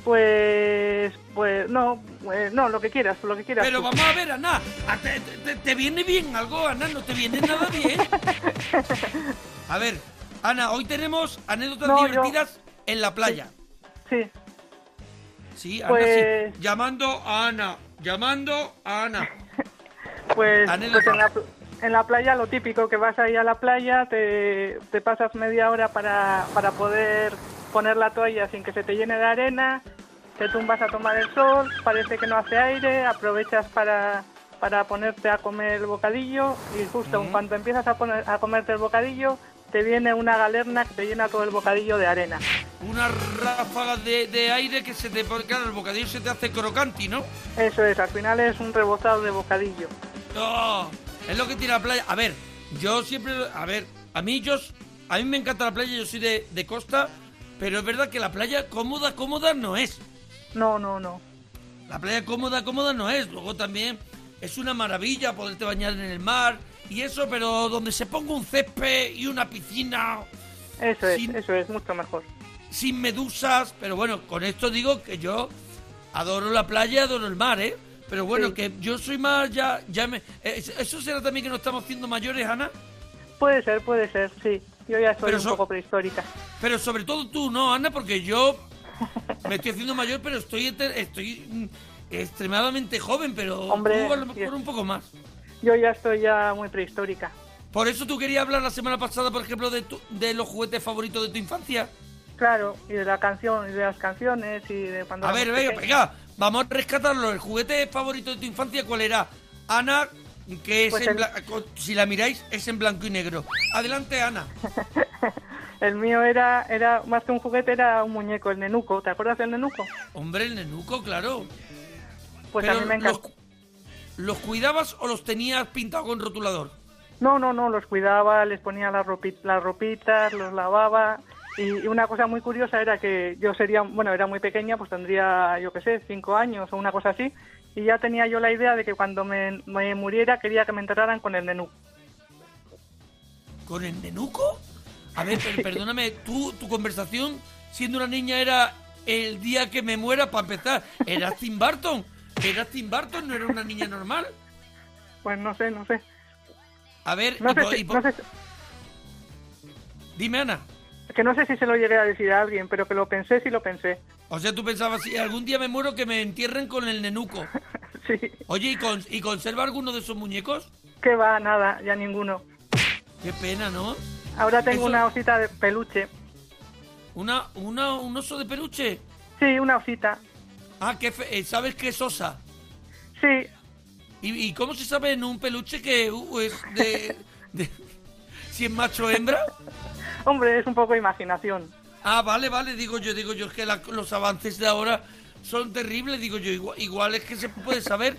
Pues, pues no, eh, no, lo que quieras, lo que quieras. Pero tú. vamos a ver, Ana. ¿a ¿Te, te, te viene bien algo, Ana? ¿No te viene nada bien? A ver, Ana, hoy tenemos anécdotas No, yo- divertidas en la playa. Sí, Sí, Ana, Pues- sí. Llamando a Ana. Llamando a Ana. Pues, pues en, la, pl- en la playa lo típico, que vas ahí a la playa, te, te pasas media hora para, para poder poner la toalla sin que se te llene de arena, te tumbas a tomar el sol, parece que no hace aire, aprovechas para, para ponerte a comer el bocadillo y justo en cuanto empiezas a, poner, a comerte el bocadillo, te viene una galerna que te llena todo el bocadillo de arena. Una ráfaga de, de aire que se te... Claro, el bocadillo se te hace crocanti, ¿no? Eso es, al final es un rebozado de bocadillo. No, es lo que tiene la playa. A ver, yo siempre, a ver, a mí yo, a mí me encanta la playa, yo soy de, de costa, pero es verdad que la playa cómoda, cómoda no es. No, no, no. La playa cómoda, cómoda no es. Luego también es una maravilla poderte bañar en el mar y eso, pero donde se ponga un césped y una piscina Eso es, Sin- eso es mucho mejor. sin medusas, pero bueno, con esto digo que yo adoro la playa, adoro el mar, ¿eh? Pero bueno, Sí. que yo soy más ya, ya me, eh, eso será también que nos estamos haciendo mayores, Ana. Puede ser, puede ser, sí. Yo ya estoy Pero un so- poco prehistórica. Pero sobre todo tú, ¿no, Ana? Porque yo me estoy haciendo mayor, pero estoy estoy mm, extremadamente joven, pero Hombre, tú a lo mejor un poco más. Yo ya estoy ya muy prehistórica. Por eso tú querías hablar la semana pasada, por ejemplo, de, tu- de los juguetes favoritos de tu infancia. Claro, y de la canción, y de las canciones, y de cuando... A ver, venga, venga, vamos a rescatarlo. ¿El juguete favorito de tu infancia cuál era? Ana, que es Pues en el- si la miráis, es en blanco y negro. Adelante, Ana. El mío era, era, más que un juguete, era un muñeco, el nenuco. ¿Te acuerdas del nenuco? Hombre, el nenuco, claro. Pues Pero a mí me encanta. ¿Los cuidabas o los tenías pintados con rotulador? No, no, no, los cuidaba, les ponía las, ropi- las ropitas, los lavaba. Y, una cosa muy curiosa era que yo sería, bueno, era muy pequeña, pues tendría, yo qué sé, cinco años o una cosa así. Y ya tenía yo la idea de que cuando me, me muriera quería que me enterraran con el nenuco. ¿Con el nenuco? A ver, per- perdóname, tú, tu conversación siendo una niña era el día que me muera para empezar. ¿Eras Tim Burton? ¿Eras Tim Burton? ¿No era una niña normal? Pues no sé, no sé. A ver, No sé, po- si- y po- no sé si- dime Ana. que no sé si se lo llegué a decir a alguien, pero que lo pensé, sí lo pensé. O sea, tú pensabas, si algún día me muero, que me entierren con el nenuco. Sí. Oye, ¿y, con- ¿y conserva alguno de esos muñecos? Que va, nada, ya ninguno. Qué pena, ¿no? Ahora tengo Eso- una osita de peluche. Una, una, un oso de peluche. Sí, una osita. Ah, qué fe- eh, ¿sabes qué es osa? Sí, ¿Y, y cómo se sabe en un peluche que uh, es de, de- si es macho o hembra? hombre, es un poco imaginación. Ah, vale, vale, digo yo, digo yo, es que la- los avances de ahora son terribles, digo yo, igual, igual es que se puede saber.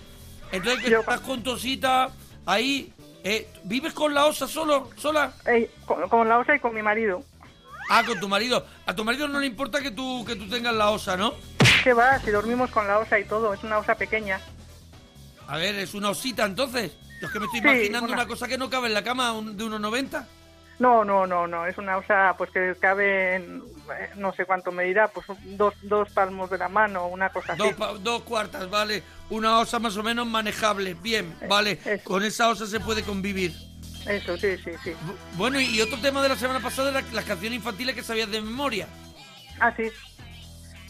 Entonces, que Yo- estás con tu osita ahí, eh, ¿vives con la osa solo, sola? Con la osa y con mi marido. Ah, con tu marido. A tu marido no le importa que tú, que tú tengas la osa, ¿no? ¿Qué va? Si dormimos con la osa y todo, es una osa pequeña. A ver, es una osita entonces. Yo es que me estoy Sí, imaginando una- una cosa que no cabe en la cama un- de unos 90. No, no, no, no, es una osa pues que cabe en, eh, no sé cuánto me dirá, pues dos, dos palmos de la mano, una cosa así. Dos, pa- dos cuartas, vale. Una osa más o menos manejable. Bien, vale. eso. Con esa osa se puede convivir. Eso, sí, sí, sí. Bu- Bueno, y otro tema de la semana pasada era las canciones infantiles que sabías de memoria. Ah, sí.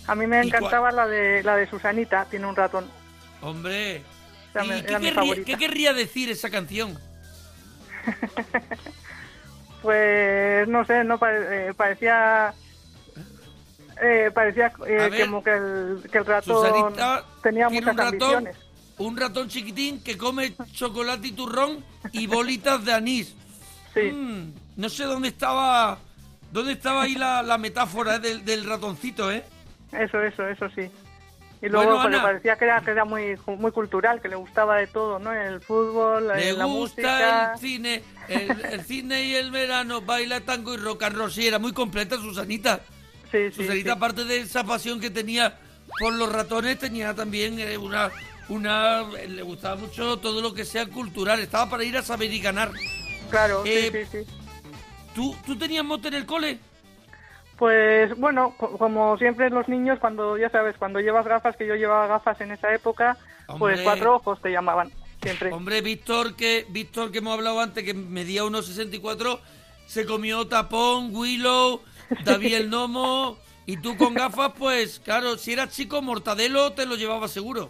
A mí me encantaba la de la de Susanita, tiene un ratón. Hombre. Era ¿Y mi- qué, querría, favorita. qué querría decir esa canción? Pues no sé, no pare- eh, parecía eh, parecía eh, ver, como que el, que el ratón Susanita tenía muchas un ratón, un ratón chiquitín que come chocolate y turrón y bolitas de anís. Sí. Mm, no sé dónde estaba dónde estaba ahí la, la metáfora eh, del, del ratoncito, ¿eh? Eso, eso, eso sí. Y luego Bueno, pues, le parecía que era, que era muy, muy cultural, que le gustaba de todo, ¿no? El fútbol, Le eh, la gusta música. el cine, el, el cine y el verano, baila tango y rock and roll. Sí, era muy completa Susanita. Sí, sí, Susanita, sí. aparte de esa pasión que tenía por los ratones, tenía también eh, una, una... Le gustaba mucho todo lo que sea cultural. Estaba para ir a saber y ganar. Claro, Eh, sí, sí, sí. ¿Tú, ¿Tú tenías mote en el cole? Pues bueno, co- como siempre los niños, cuando ya sabes, cuando llevas gafas, que yo llevaba gafas en esa época, Hombre. pues cuatro ojos te llamaban, siempre. Hombre, Víctor, que Víctor que hemos hablado antes, que medía 1,64, se comió Tapón, Willow, David el Gnomo Y tú con gafas, pues claro, si eras chico, mortadelo te lo llevaba seguro.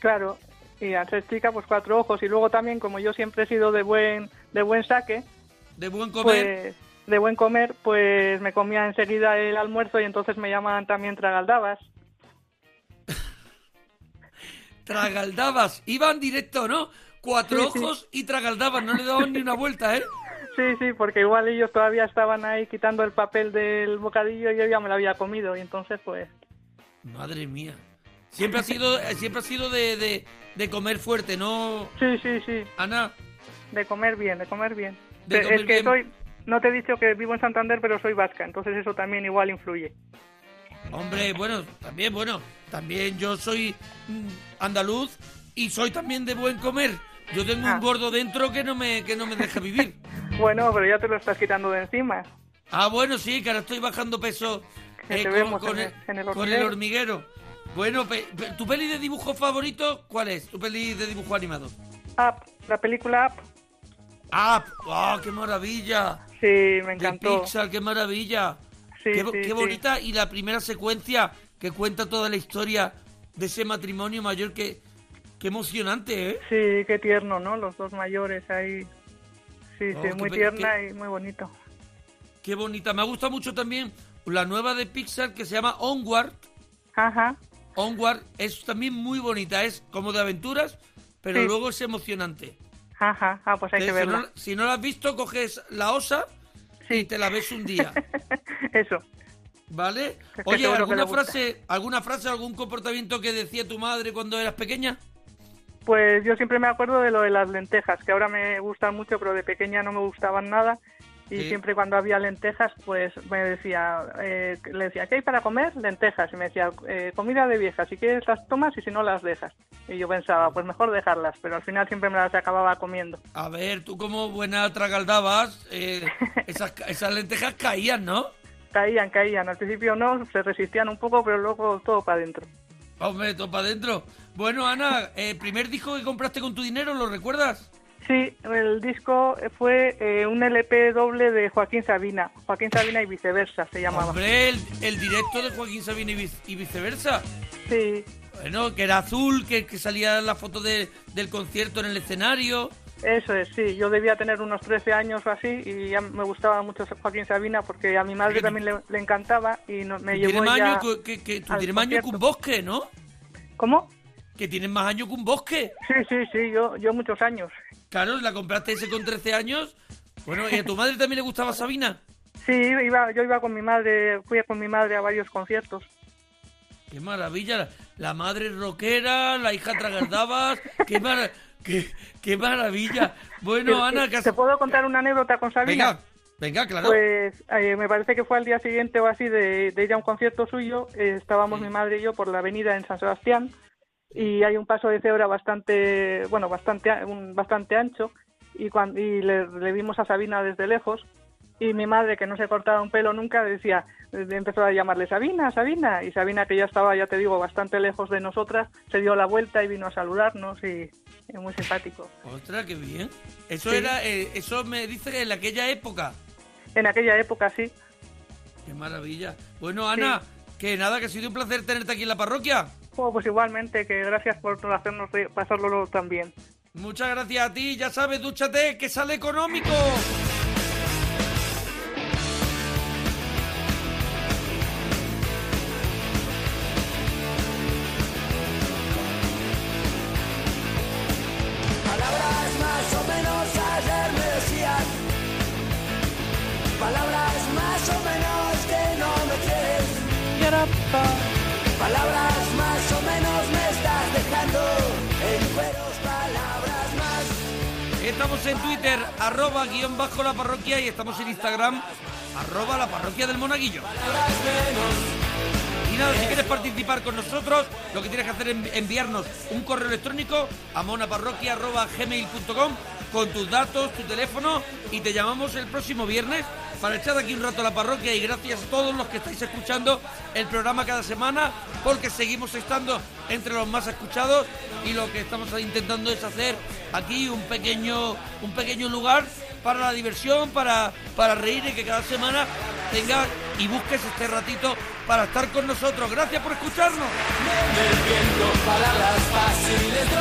Claro, y al ser chica, pues cuatro ojos. Y luego también, como yo siempre he sido de buen, de buen saque, De buen comer. pues de buen comer, pues me comía enseguida el almuerzo y entonces me llamaban también tragaldabas. Tragaldabas. Iban directo, ¿no? Cuatro Sí, sí. ojos y tragaldabas. No le daban ni una vuelta, ¿eh? Sí, sí, porque igual ellos todavía estaban ahí quitando el papel del bocadillo y yo ya me lo había comido y entonces pues Madre mía. Siempre ha sido, eh, siempre ha sido de, de, de comer fuerte, ¿no? sí, sí, sí, Ana, de comer bien, de comer bien. De comer es que bien. soy, no te he dicho que vivo en Santander, pero soy vasca, entonces eso también igual influye. hombre, bueno, también, bueno, también yo soy mm, andaluz y soy también de buen comer. Yo tengo Ah. un gordo dentro que no me, que no me deja vivir. Bueno, pero ya te lo estás quitando de encima. Ah, bueno, sí, que ahora estoy bajando peso eh, con, el, el- en el con el hormiguero. Bueno, pe- pe- ¿tu peli de dibujo favorito cuál es? ¿Tu peli de dibujo animado? Up, la película Up, ¡Ah! ¡Oh, qué maravilla! Sí, me De encantó. Pixar, qué maravilla. Sí, qué, sí, qué bonita y la primera secuencia que cuenta toda la historia de ese matrimonio mayor que qué emocionante, ¿eh? Sí, qué tierno, ¿no? Los dos mayores ahí. Sí, Oh, sí, qué muy tierna qué- y muy bonito. Qué bonita. Me ha gustado mucho también la nueva de Pixar que se llama Onward. Ajá, Onward es también muy bonita, es como de aventuras, pero Sí. luego es emocionante. Ajá, ah, pues hay que Entonces, si, verla. no, si no la has visto, coges la osa y te la ves un día, Eso. ¿vale? Oye, ¿alguna frase, ¿alguna frase, algún comportamiento que decía tu madre cuando eras pequeña? Pues yo siempre me acuerdo de lo de las lentejas, que ahora me gustan mucho, pero de pequeña no me gustaban nada. Y Sí. siempre cuando había lentejas, pues me decía, eh, le decía, ¿qué hay para comer? Lentejas. Y me decía, eh, comida de viejas, si quieres las tomas y si no las dejas. Y yo pensaba, pues mejor dejarlas, pero al final siempre me las acababa comiendo. A ver, tú como buena tragaldabas, eh, esas, esas lentejas caían, ¿no? Caían, caían. Al principio no, se resistían un poco, pero luego todo para adentro. Hombre, todo para adentro. Bueno, Ana, eh, primer disco que compraste con tu dinero, ¿lo recuerdas? Sí, el disco fue eh, un LP doble de Joaquín Sabina. Joaquín Sabina y viceversa se llamaba. Hombre, el, el directo de Joaquín Sabina y, y viceversa. Sí, Bueno, que era azul, que, que salía la foto de- del concierto en el escenario. Eso es, sí. Yo debía tener unos 13 años o así y ya me gustaba mucho Joaquín Sabina porque a mi madre también le, le encantaba y no- me llevó ya... años que, que- tú tienes más años que un bosque, ¿no? ¿Cómo? Que tienes más años que un bosque. Sí, sí, sí, yo, yo muchos años. Claro, la compraste ese con 13 años. Bueno, ¿y a tu madre también le gustaba Sabina? Sí, iba, yo iba con mi madre, fui con mi madre a varios conciertos. Qué maravilla, la, madre rockera, la hija tragaldabas, qué, mara- qué, qué maravilla. Bueno, Ana, has- ¿Te puedo contar una anécdota con Sabina? venga, venga, claro. Pues eh, me parece que fue al día siguiente o así de, de ir a un concierto suyo. eh, estábamos Sí. mi madre y yo por la avenida en San Sebastián y hay un paso de cebra bastante, bueno, bastante, un- bastante ancho y, cuando, y le, le vimos a Sabina desde lejos y mi madre que no se cortaba un pelo nunca decía, empezó a llamarle Sabina, Sabina y Sabina que ya estaba, ya te digo, bastante lejos de nosotras, se dio la vuelta y vino a saludarnos y, y muy simpático. Ostras, qué bien. Eso Sí. era, eh, eso me dice en aquella época. En aquella época sí. Qué maravilla. Bueno, Ana, que nada, que ha sido un placer tenerte aquí en la parroquia. Oh, pues igualmente, que gracias por hacernos pasarlo tan bien. Muchas gracias a ti, ya sabes, dúchate, que sale económico. En Twitter, arroba guion bajo la parroquia y estamos en Instagram, arroba la parroquia del monaguillo. Y nada, si quieres participar con nosotros, lo que tienes que hacer es envi- enviarnos un correo electrónico a monaparroquia.gmail.com con tus datos, tu teléfono y te llamamos el próximo viernes para echar aquí un rato a la parroquia y gracias a todos los que estáis escuchando el programa cada semana porque seguimos estando entre los más escuchados y lo que estamos intentando es hacer aquí un pequeño un pequeño lugar para la diversión, para, para reír y que cada semana tengas y busques este ratito para estar con nosotros. Gracias por escucharnos.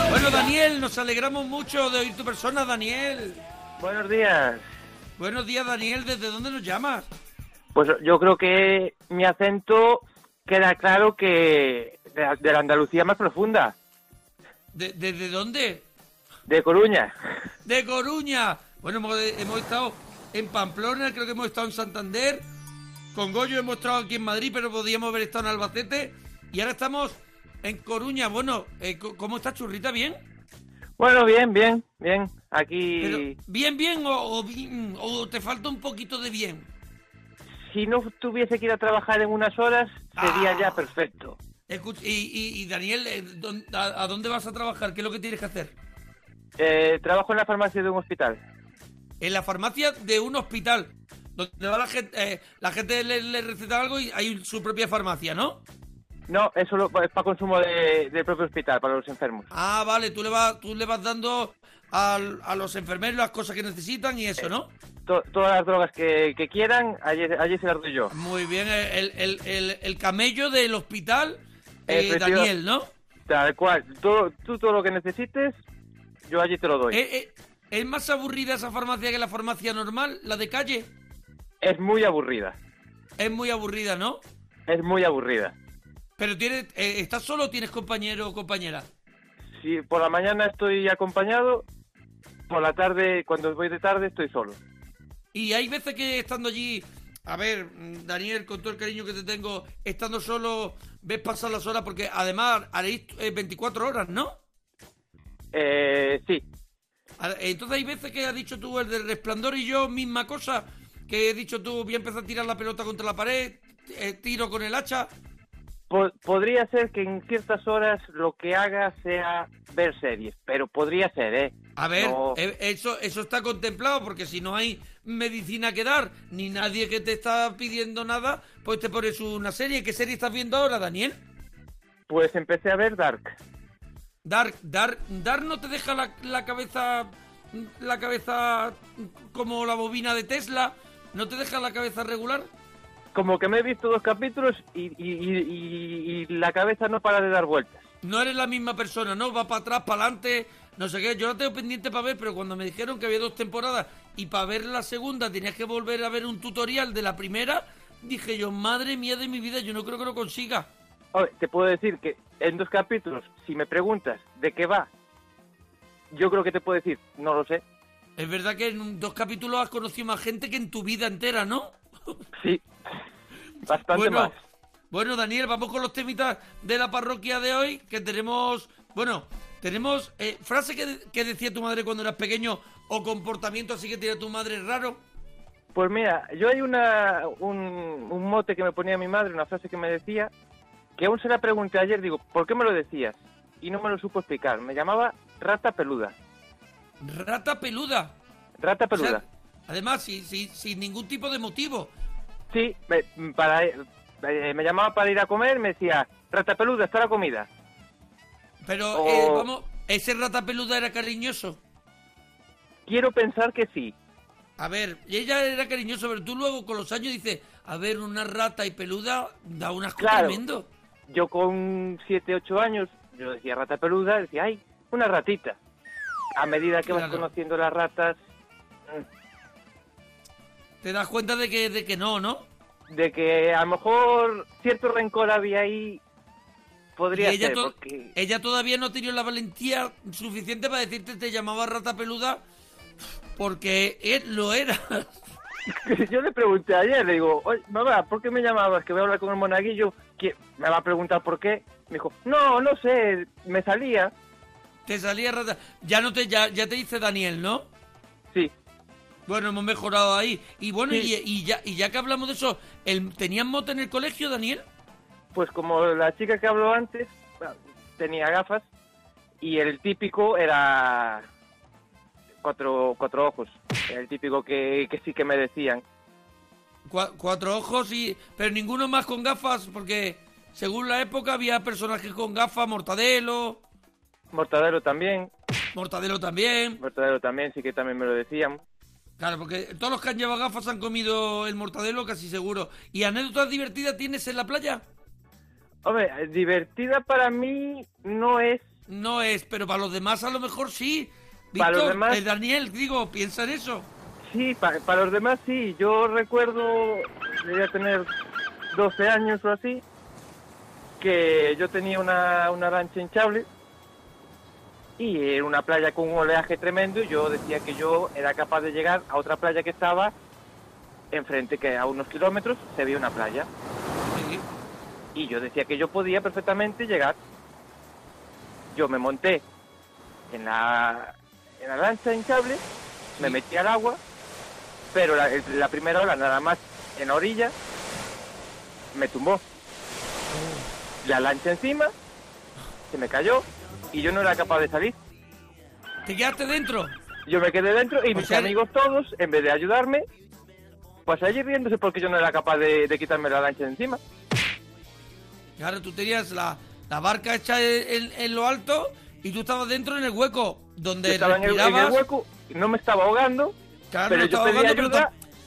Bueno, Daniel, nos alegramos mucho de oír tu persona, Daniel. Buenos días. Buenos días, Daniel. ¿Desde dónde nos llamas? Pues yo creo que mi acento queda claro que de la, de la Andalucía más profunda, ¿De- ¿Desde dónde? de Coruña. De Coruña. Bueno, hemos, hemos estado en Pamplona, creo que hemos estado en Santander. Con Goyo hemos estado aquí en Madrid, pero podíamos haber estado en Albacete. Y ahora estamos en Coruña. Bueno, eh, ¿cómo está Churrita? ¿Bien? Bueno, bien, bien, bien. Aquí, Pero, ¿Bien, bien o, o bien- o te falta un poquito de bien? si no tuviese que ir a trabajar en unas horas, sería Ah. ya perfecto. Escuch- y, y- y, Daniel, eh, ¿dón- a, a dónde vas a trabajar? ¿Qué es lo que tienes que hacer? Eh, trabajo en la farmacia de un hospital. En la farmacia de un hospital. Donde va la gente, eh, la gente le, le receta algo y hay su propia farmacia, ¿no? No, eso lo- es para consumo de- del propio hospital, para los enfermos. Ah, vale, tú le vas, tú le vas dando al- a los enfermeros las cosas que necesitan y eso, ¿no? To- todas las drogas que, que quieran, allí, allí se las doy yo. Muy bien, el, el- el- el camello del hospital, eh, Daniel, ¿no? Tal cual. Todo, tú todo lo que necesites, yo allí te lo doy. Eh, eh, ¿Es más aburrida esa farmacia que la farmacia normal, la de calle? Es muy aburrida. Es muy aburrida, ¿no? Es muy aburrida. Pero tienes, eh, ¿estás solo o tienes compañero o compañera? Si por la mañana estoy acompañado, por la tarde, cuando voy de tarde, estoy solo. Y hay veces que estando allí, a ver, Daniel, con todo el cariño que te tengo, estando solo, ves pasar las horas, porque además haréis eh, 24 horas, ¿no? Eh, sí, Entonces hay veces que has dicho tú el del resplandor y yo, misma cosa, que he dicho tú, voy a empezar a tirar la pelota contra la pared, eh, tiro con el hacha. Po- podría ser que en ciertas horas lo que haga sea ver series, pero podría ser, ¿eh? A ver, No- eh, eso, eso está contemplado, porque si no hay medicina que dar, ni nadie que te está pidiendo nada, pues te pones una serie. ¿Qué serie estás viendo ahora, Daniel? Pues empecé a ver Dark. Dark, Dark, Dark no te deja la, la cabeza la cabeza como la bobina de Tesla, no te deja la cabeza regular. Como que me he visto dos capítulos y, y- y- y- y la cabeza no para de dar vueltas. No eres la misma persona, ¿no? Va para atrás, para adelante, no sé qué. Yo la tengo pendiente para ver, pero cuando me dijeron que había dos temporadas y para ver la segunda tenías que volver a ver un tutorial de la primera, dije yo, madre mía de mi vida, yo no creo que lo consiga. Oye, te puedo decir que en dos capítulos, si me preguntas de qué va, yo creo que te puedo decir, no lo sé. Es verdad que en dos capítulos has conocido más gente que en tu vida entera, ¿no? Sí, bastante bueno, más. Bueno, Daniel, vamos con los temitas de la parroquia de hoy, que tenemos, bueno, tenemos eh, frase que, que decía tu madre cuando eras pequeño o comportamiento así que tiene tu madre raro. Pues mira, yo hay una, un, un mote que me ponía mi madre, una frase que me decía, que aún se la pregunté ayer, digo, ¿por qué me lo decías? Y no me lo supo explicar. Me llamaba rata peluda. Rata peluda. Rata O sea, peluda. además, sin, sin, sin ningún tipo de motivo. Sí, me, para, eh, me llamaba para ir a comer, me decía, rata peluda, está la comida. Pero, O- eh, vamos, ese rata peluda era cariñoso. Quiero pensar que sí. A ver, ella era cariñoso, pero tú luego con los años dices, a ver, una rata y peluda da un asco Claro. tremendo. Yo con 7, 8 años, yo decía rata peluda, decía, ay, una ratita. A medida que vas conociendo las ratas, Te das cuenta de que, de que no, ¿no? de que a lo mejor cierto rencor había ahí, podría y ella, ser, to- porque ella todavía no tenía la valentía suficiente para decirte te llamaba rata peluda porque él lo era. yo le pregunté ayer, le digo, oye, mamá, ¿por qué me llamabas? Que voy a hablar con el monaguillo, que me va a preguntar por qué. Me dijo, no, no sé, me salía. te salía rata. Ya no te ya, ya te dice Daniel, ¿no? Sí, Bueno, hemos mejorado ahí. Y bueno, Sí. y, y ya, y ya que hablamos de eso, ¿el, ¿tenían mote en el colegio, Daniel? pues como la chica que habló antes tenía gafas y el típico era cuatro, cuatro ojos. El típico que, que sí que me decían. Cua- cuatro ojos y... Pero ninguno más con gafas, porque según la época había personajes con gafas, Mortadelo, Mortadelo también, Mortadelo también. Mortadelo también, sí que también me lo decían. Claro, porque todos los que han llevado gafas han comido el mortadelo casi seguro. ¿Y anécdotas divertidas tienes en la playa? Hombre, divertida para mí no es. No es, pero para los demás a lo mejor sí. Para los Víctor, demás- eh, Daniel, digo, piensa en eso. Sí, pa- para los demás sí. Yo recuerdo, debía tener 12 años o así, que yo tenía una, una lancha hinchable y era una playa con un oleaje tremendo y yo decía que yo era capaz de llegar a otra playa que estaba enfrente, que a unos kilómetros se veía una playa. Sí. Y yo decía que yo podía perfectamente llegar. Yo me monté en la, en la lancha hinchable, me metí al agua, pero la, la primera ola nada más en la orilla me tumbó. La lancha encima, se me cayó y yo no era capaz de salir. ¿Te quedaste dentro? Yo me quedé dentro y O mis sea, amigos todos, en vez de ayudarme, pues allí riéndose porque yo no era capaz de, de quitarme la lancha de encima. Claro, tú tenías la, la barca hecha en, en lo alto y tú estabas dentro en el hueco, donde Yo estaba en el, en el respirabas. hueco, no me estaba ahogando, Claro, pero no yo estaba pedí ahogando,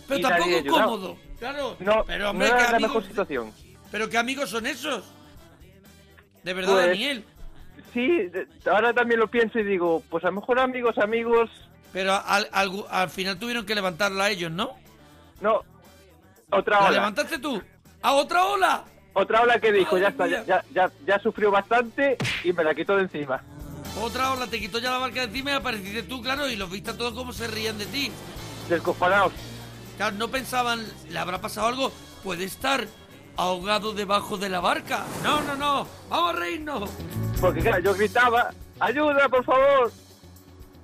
pero, ayuda tampoco ayudaba. cómodo. Claro, No, pero no hombre, era ¿qué la amigos, mejor situación. pero qué amigos son esos. De verdad, Pues- Daniel. Sí, ahora también lo pienso y digo, pues a lo mejor amigos, amigos, Pero al, al- al final tuvieron que levantarla ellos, ¿no? no. Otra ¿La ola. levantaste tú? ¿A otra ola? Otra ola que dijo, ya está, ya, ya, ya, ya sufrió bastante y me la quitó de encima. Otra ola te quitó ya la barca de encima y apareciste tú, claro, y los viste a todos como se rían de ti. Descojonados. Claro, no pensaban, ¿le habrá pasado algo? Puede estar ahogado debajo de la barca. No, no, no, vamos a reírnos. Porque claro, yo gritaba, ayuda, por favor.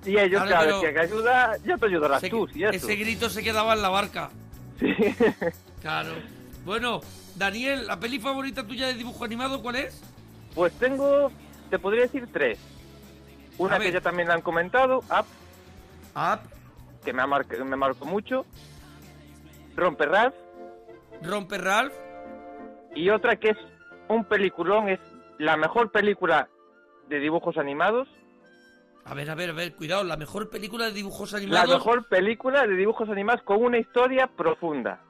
Y ellos, Claro, claro, pero- que ayuda, ya te ayudarás Se- tú, si eso. ese grito se quedaba en la barca. Sí. Claro. Bueno, Daniel, ¿la peli favorita tuya de dibujo animado cuál es? Pues tengo, te podría decir tres. Una que ya también la han comentado, Up, Up, que me, ha mar- me marcó mucho. Romper Ralph. Rompe Ralph. Y otra que es un peliculón, es la mejor película de dibujos animados. A ver, a ver, a ver, cuidado, la mejor película de dibujos La animados. mejor película de dibujos animados con una historia profunda.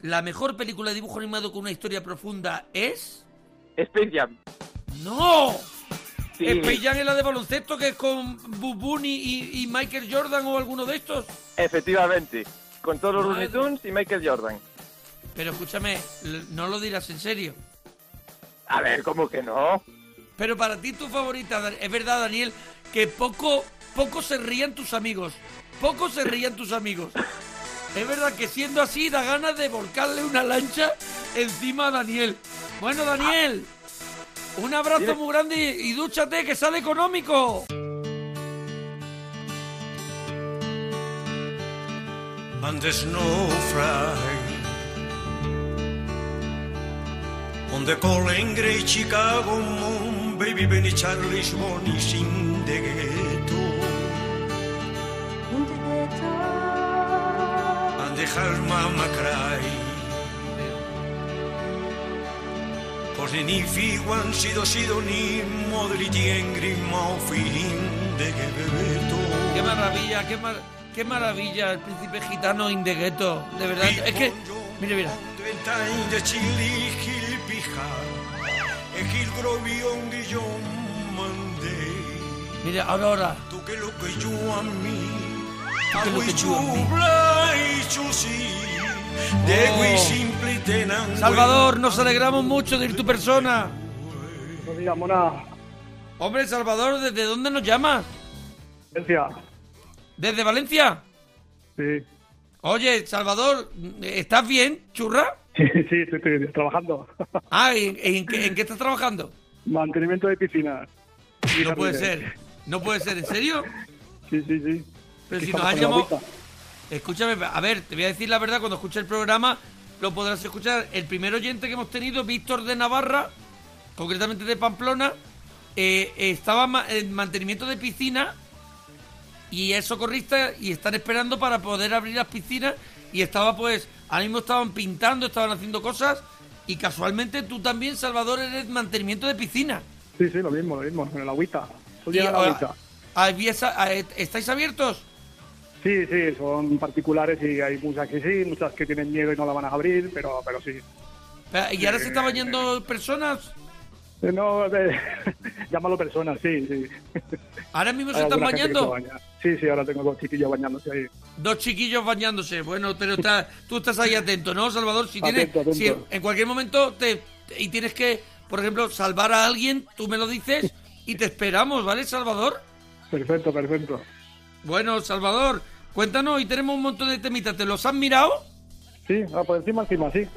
La mejor película de dibujo animado con una historia profunda es. Space Jam. ¡No! Sí. Space Jam es la de baloncesto que es con Boo Bunny y, y Michael Jordan o alguno de estos. Efectivamente. Con todos los. Looney Tunes y Michael Jordan. Pero escúchame, no lo dirás en serio. A ver, ¿cómo que no? Pero para ti tu favorita, es verdad, Daniel, que poco, poco se rían tus amigos. Poco se rían tus amigos. Es verdad que siendo así da ganas de volcarle una lancha encima a Daniel. Bueno, Daniel, un abrazo muy grande y, y dúchate que sale económico. and fry. On the calling great Chicago moon, baby Benny Charlie's morning in the ghetto. And the her mama cry. Cause ni figuan sido sido ni modliti engri fin de ghetto. Qué maravilla, qué, mar- qué maravilla el príncipe gitano in the ghetto. De verdad, es que, mira, mira. Time de chili gil pija, e gil grovión de yo mandé. Mira, ahora, ahora. Tú que lo que yo a mí, a y de Oh. tenan. Salvador, nos alegramos mucho de ir tu persona. Buenos días, mona. Hombre, Salvador, ¿desde dónde nos llamas? Valencia. ¿Desde Valencia? Sí. Oye, Salvador, ¿estás bien, churra? Sí, sí, estoy, estoy trabajando. Ah, ¿en, en qué, en qué estás trabajando? Mantenimiento de piscinas. No puede ser. No puede ser, ¿en serio? Sí, sí, sí. Pero si nos has llamado... Escúchame, a ver, te voy a decir la verdad, cuando escuches el programa lo podrás escuchar. El primer oyente que hemos tenido, Víctor de Navarra, concretamente de Pamplona, eh, estaba en mantenimiento de piscina y es socorrista y están esperando para poder abrir las piscinas y estaba pues, ahora mismo estaban pintando, estaban haciendo cosas y casualmente tú también, Salvador, eres mantenimiento de piscina. Sí, sí, lo mismo, lo mismo, en el agüita. En la ¿Estáis abiertos? Sí, sí, son particulares y hay muchas que sí, muchas que tienen miedo y no la van a abrir, pero, pero sí. Eh, ¿Y ahora se está bañando personas? No, de- llámalo personas, sí, sí. ¿Ahora mismo se están bañando? baña. Sí, sí, ahora tengo dos chiquillos bañándose ahí. Dos chiquillos bañándose. Bueno, pero está, tú estás ahí atento, ¿no, Salvador? Si tienes, Atento, si en- cualquier momento te y tienes que, por ejemplo, salvar a alguien, tú me lo dices y te esperamos, ¿vale, Salvador? Perfecto, perfecto. Bueno, Salvador, cuéntanos, y tenemos un montón de temitas. ¿Te los han mirado? Sí, ah, por encima, encima, sí.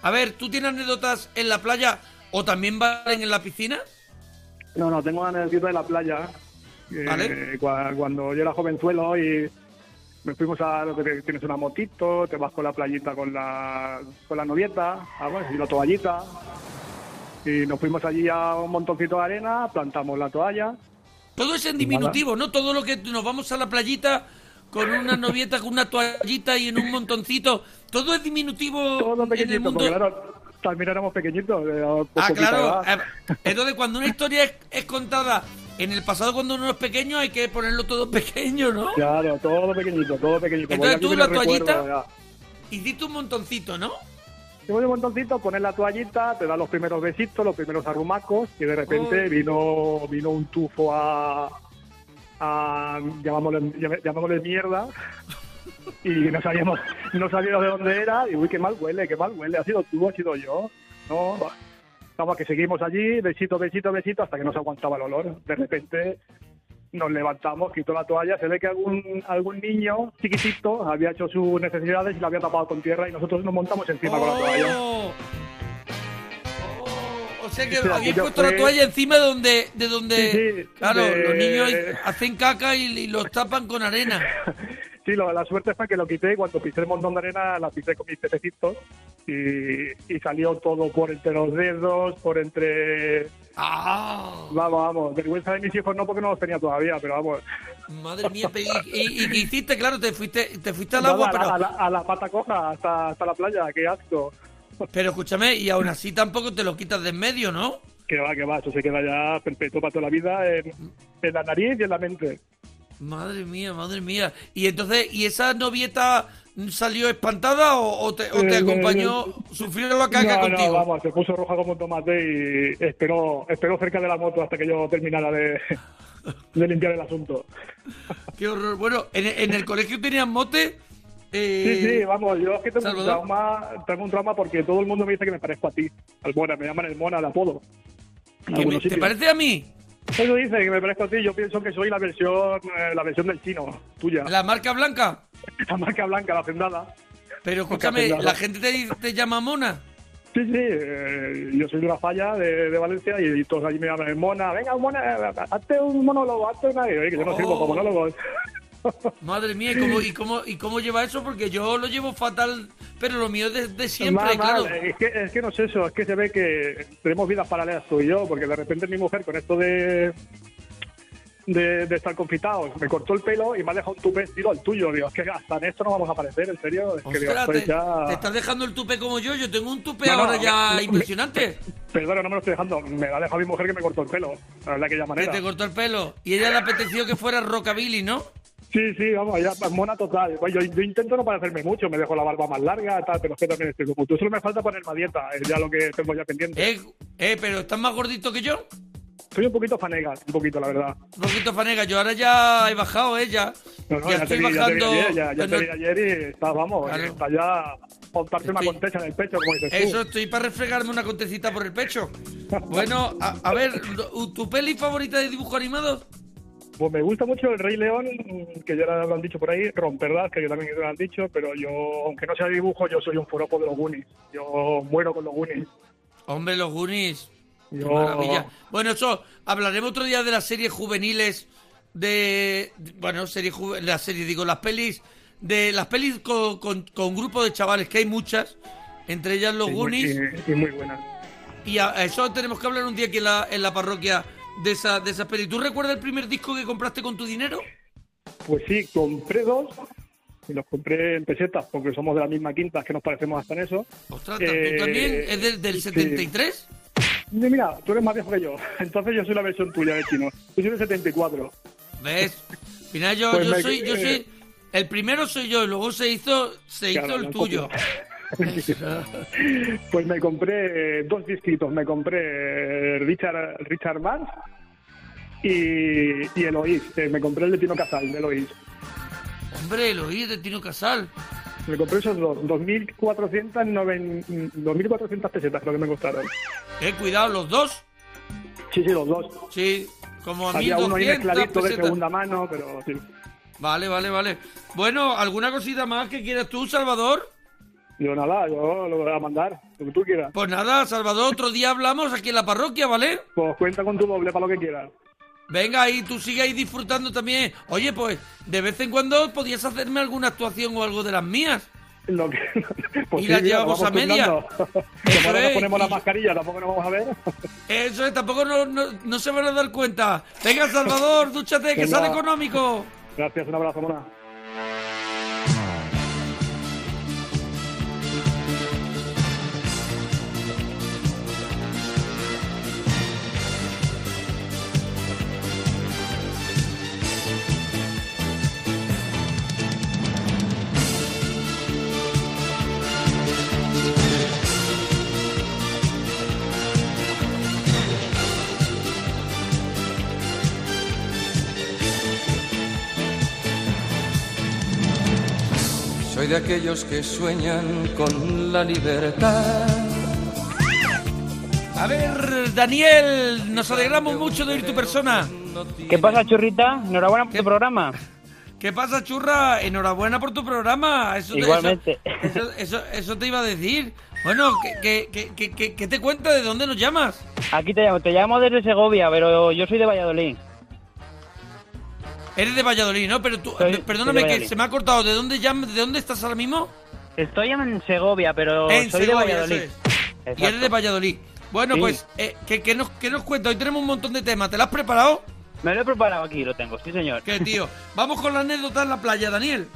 A ver, ¿tú tienes anécdotas en la playa o también valen en la piscina? No, no, tengo una anécdota de la playa. Vale. cua- Cuando yo era jovenzuelo y me fuimos a lo que tienes una motito, te vas con la playita con la, con la novieta, vamos, y la toallita. Y nos fuimos allí a un montoncito de arena, plantamos la toalla. Todo es en diminutivo, ¿no? Todo lo que nos vamos a la playita con una novieta, con una toallita y en un montoncito. Todo es diminutivo Todo en el mundo. claro, también éramos pequeñitos. eh, Ah, claro. Eh, Entonces, cuando una historia es, es contada en el pasado, cuando uno es pequeño, hay que ponerlo todo pequeño, ¿no? Claro, todo pequeñito, todo pequeñito. Entonces tú la recuerdo, toallita-. Hiciste un montoncito, ¿no? Te voy un montoncito, pones la toallita, te da los primeros besitos, los primeros arrumacos, y de repente Oh. vino vino un tufo a, a llamámosle, llam- llamámosle mierda, y no sabíamos, no sabíamos de dónde era, y uy, qué mal huele, qué mal huele, ha sido tú, ha sido yo, no, vamos, que seguimos allí, besito, besito, besito, hasta que no se aguantaba el olor, de repente nos levantamos, quitó la toalla, se ve que algún algún niño chiquitito había hecho sus necesidades y la había tapado con tierra y nosotros nos montamos encima con la toalla. Oh. Oh, O sea que habéis puesto la toalla encima de donde, de donde, Sí, sí, claro, de- los niños hacen caca y, y los tapan con arena. Sí, lo- la suerte fue que lo quité y cuando pisé el montón de arena la pisé con mis pececitos y, y salió todo por entre los dedos, por entre... ¡Ah! Vamos, vamos, vergüenza de mis hijos no porque no los tenía todavía, pero vamos. Madre mía, y, y, y qué hiciste? Claro, te fuiste, te fuiste al agua, a, la, pero, a la- a la pata coja hasta, hasta la playa, qué asco. pero escúchame, y aún así tampoco te lo quitas de en medio, ¿no? Que va, que va, eso se queda ya perpetuo para toda la vida en, en la nariz y en la mente. Madre mía, madre mía. Y entonces, ¿y esa novieta salió espantada o, o te, o te Eh, acompañó? ¿Sufrió la caca no, contigo? No, vamos, se puso roja como un tomate y esperó, esperó cerca de la moto hasta que yo terminara de, de limpiar el asunto. Qué horror. Bueno, ¿en, en el colegio tenían mote? Eh, Sí, sí, vamos, yo es que tengo un, trauma, tengo un trauma porque todo el mundo me dice que me parezco a ti, al Mona, me llaman el Mona de apodo. En ¿que me- algunos ¿Te parece a mí? Eso dice que me parezco a ti, yo pienso que soy la versión eh, la versión del chino, tuya. ¿La marca blanca? La marca blanca, la hacendada. Pero escúchame. ¿la gente te, te llama mona? Sí, sí, eh, yo soy de una falla de, de Valencia y, todos allí me llaman Mona, venga, Mona, hazte un monólogo, hazte una... Oye, que yo no sirvo Oh. como monólogo. Madre mía, ¿y cómo, y, cómo, ¿y cómo lleva eso? Porque yo lo llevo fatal, pero lo mío es de, de siempre, Mal, claro. mal. Es, que, es que no es eso, es que se ve que tenemos vidas paralelas tú y yo, porque de repente mi mujer con esto de, de, de estar confitados me cortó el pelo y me ha dejado un tupé estilo al tuyo. Digo, es que hasta en esto no vamos a aparecer, en serio. Es que digo, Ostras, estoy te, ya... te estás dejando el tupe como yo. Yo tengo un tupe No, no, ahora ya me- impresionante. Perdona, no me lo estoy dejando. Me la ha dejado mi mujer que me cortó el pelo. La verdad, Que manera. te cortó el pelo. Y ella le apeteció que fuera rockabilly, ¿no? Sí, sí, vamos, ya pues, mona total. Pues yo, yo intento no parecerme mucho, me dejo la barba más larga, tal, pero es que también estoy como tú. Solo me falta ponerme a dieta, es ya lo que tengo ya pendiente. Eh, eh, pero ¿estás más gordito que yo? Soy un poquito fanega, un poquito, la verdad. Un poquito fanega. Yo ahora ya he bajado, ¿eh? Ya, No, no, ya ya, te estoy vi, ya te vi bajando. ayer, ya, ya No, te vi ayer y estás, vamos, Claro. está ya montarte una contesa en el pecho, como dices Eso, tú. estoy para refregarme una contecita por el pecho. Bueno, a, a ver, ¿tu peli favorita de dibujos animados? Pues me gusta mucho el Rey León, que ya lo han dicho por ahí, Romperlas, que también lo han dicho, pero yo, aunque no sea dibujo, yo soy un foropo de los Goonies. Yo muero con los Goonies. Hombre, los Goonies. Qué Yo- maravilla. Bueno, eso, hablaremos otro día de las series juveniles de... Bueno, series las series, digo, las pelis... De las pelis con, con, con grupo de chavales, que hay muchas, entre ellas los muy- Goonies. Y, y muy buenas. Y a a eso tenemos que hablar un día aquí en la, en la parroquia de esa, de esa peli. ¿Tú recuerdas el primer disco que compraste con tu dinero? Pues sí, compré dos y los compré en pesetas porque somos de la misma quinta, que nos parecemos hasta en eso. Ostras, Eh, ¿tú también? ¿Es del, del sí. 73? Y Mira, tú eres más viejo que yo, entonces yo soy la versión tuya de chino. Yo soy del 74. ¿Ves? Al final yo, Pues yo me- soy, yo eh, soy El primero soy yo y luego se hizo, se hizo el tuyo. Pues me compré dos disquitos. Me compré eh, Richard, Richard Marx y, y Eloís. Eh, me compré el de Tino Casal, de Eloís. Hombre, lo oí de Tino Casal. Me compré esos dos. 2.400 noven- 2.400 pesetas creo que me costaron. Eh, cuidado, los dos. Sí, sí, los dos. Sí, como a Había uno ahí 1200 mezcladito de segunda mano, pero sí. Vale, vale, vale. Bueno, ¿alguna cosita más que quieras tú, Salvador? Yo nada, yo lo voy a mandar, lo que tú quieras. Pues nada, Salvador, otro día hablamos aquí en la parroquia, ¿vale? Pues cuenta con tu doble para lo que quieras. Venga, ahí tú sigue ahí disfrutando también. Oye, pues, de vez en cuando podías hacerme alguna actuación o algo de las mías. Lo que, pues Y sí, las mira, llevamos vamos a media. Eso es, ponemos y- la mascarilla, tampoco nos vamos a ver. Eso es, tampoco no, no, no se van a dar cuenta. Venga, Salvador, dúchate, que Venga. sale económico. Gracias, un abrazo, mona. Soy de aquellos que sueñan con la libertad. A ver, Daniel, nos alegramos mucho de oír tu persona. ¿Qué pasa, churrita? Enhorabuena por tu programa. ¿Qué pasa, churra? Enhorabuena por tu programa. Eso te- Igualmente. Eso, eso, eso- eso te iba a decir. Bueno, ¿qué, qué, qué, qué- qué- qué te cuenta? ¿De dónde nos llamas? Aquí te llamo, te llamo desde Segovia, pero yo soy de Valladolid. Eres de Valladolid, ¿no? Pero tú, Soy- perdóname que se me ha cortado. ¿De dónde, llam- ¿De dónde estás ahora mismo? Estoy en Segovia, pero En soy Segovia, de Valladolid. es. Y eres de Valladolid. Bueno, Sí. pues, eh, ¿qué, qué nos, ¿qué nos cuenta? Hoy tenemos un montón de temas. ¿Te lo has preparado? Me lo he preparado aquí, lo tengo, sí señor. ¿Qué, tío? Vamos con la anécdota en la playa, Daniel.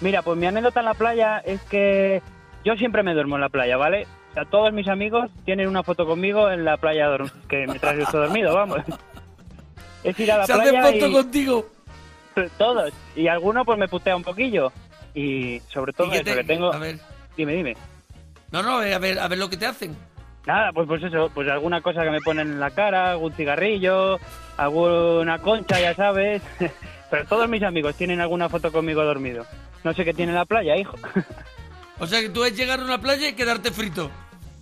Mira, pues mi anécdota en la playa es que yo siempre me duermo en la playa, ¿vale? O sea, todos mis amigos tienen una foto conmigo en la playa que mientras yo estoy dormido, vamos. Es ir a la Se hace playa foto y... contigo. Todos. Y alguno pues me putea un poquillo. Y sobre todo ¿Y qué eso, te- que tengo... A ver. Dime, dime. No, no, a ver, a ver lo que te hacen. Nada, pues pues eso, pues alguna cosa que me ponen en la cara, algún cigarrillo, alguna concha, ya sabes. Pero todos mis amigos tienen alguna foto conmigo dormido. No sé qué tiene la playa, hijo. O sea, que tú es llegar a una playa y quedarte frito.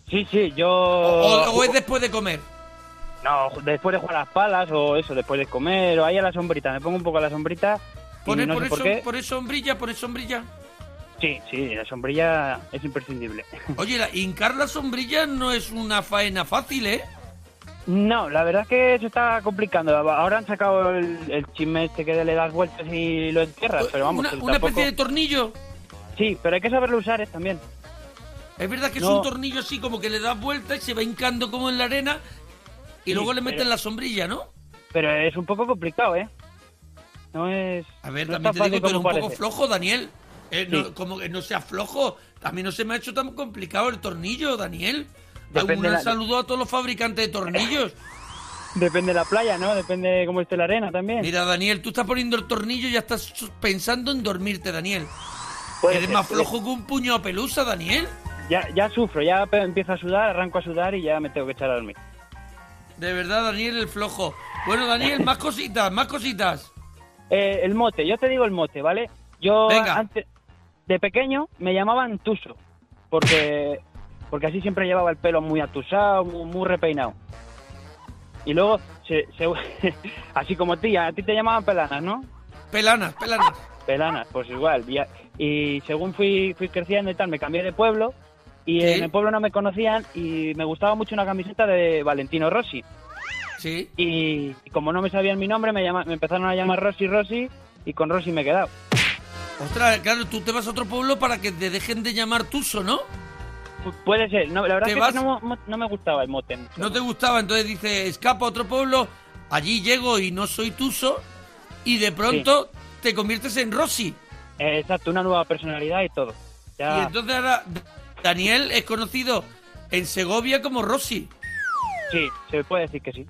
Sí, sí, yo... O, o es después de comer. No, después de jugar a las palas o eso, después de comer o ahí a la sombrita. Me pongo un poco a la sombrita ¿Pones no por, por por eso sombrilla? ¿Pones sombrilla? Sí, sí, la sombrilla es imprescindible. Oye, la, hincar la sombrilla no es una faena fácil, ¿eh? No, la verdad es que se está complicando. Ahora han sacado el, el chisme este que le das vueltas y lo entierras, pero vamos, Una, una tampoco- especie de tornillo. Sí, pero hay que saberlo usar eh, también. Es verdad que es un tornillo así, como que le das vuelta y se va hincando como en la arena y luego le meten pero- la sombrilla, ¿no? Pero es un poco complicado, ¿eh? No es... A ver, no también te digo, eres un poco flojo, Daniel. Eh, no- como que no sea flojo. A mí no se me ha hecho tan complicado el tornillo, Daniel. Un la- saludo a todos los fabricantes de tornillos. Depende de la playa, ¿no? Depende de cómo esté la arena también. Mira, Daniel, tú estás poniendo el tornillo y ya estás pensando en dormirte, Daniel. Puede Eres ser, más flojo que un puño a pelusa, Daniel. Ya, ya sufro, ya empiezo a sudar, arranco a sudar y ya me tengo que echar a dormir. De verdad, Daniel, el flojo. Bueno, Daniel, más cositas, más cositas. Eh, el mote, yo te digo el mote, ¿vale? Yo Venga. antes, de pequeño me llamaban Tuso, porque, porque así siempre llevaba el pelo muy atusado, muy, muy repeinado. Y luego, se, se- así como ti, a ti te llamaban Pelanas, ¿no? Pelanas, pelanas. Pelanas, pues igual. Y, y según fui, fui creciendo y tal, me cambié de pueblo y Sí. en el pueblo no me conocían y me gustaba mucho una camiseta de Valentino Rossi. Sí. Y, y como no me sabían mi nombre, me, llama- me empezaron a llamar Rossi Rossi y con Rossi me he quedado. Ostras, claro, tú te vas a otro pueblo para que te dejen de llamar Tuso, ¿no? Pu- Puede ser, no, la verdad ¿Te es que vas? no, me gustaba el mote. mucho. No te gustaba, entonces dice, escapo a otro pueblo, allí llego y no soy Tuso, y de pronto te conviertes en Rossi. Eh, exacto, una nueva personalidad y todo. Y entonces ahora Daniel es conocido en Segovia como Rossi. sí, se puede decir que sí.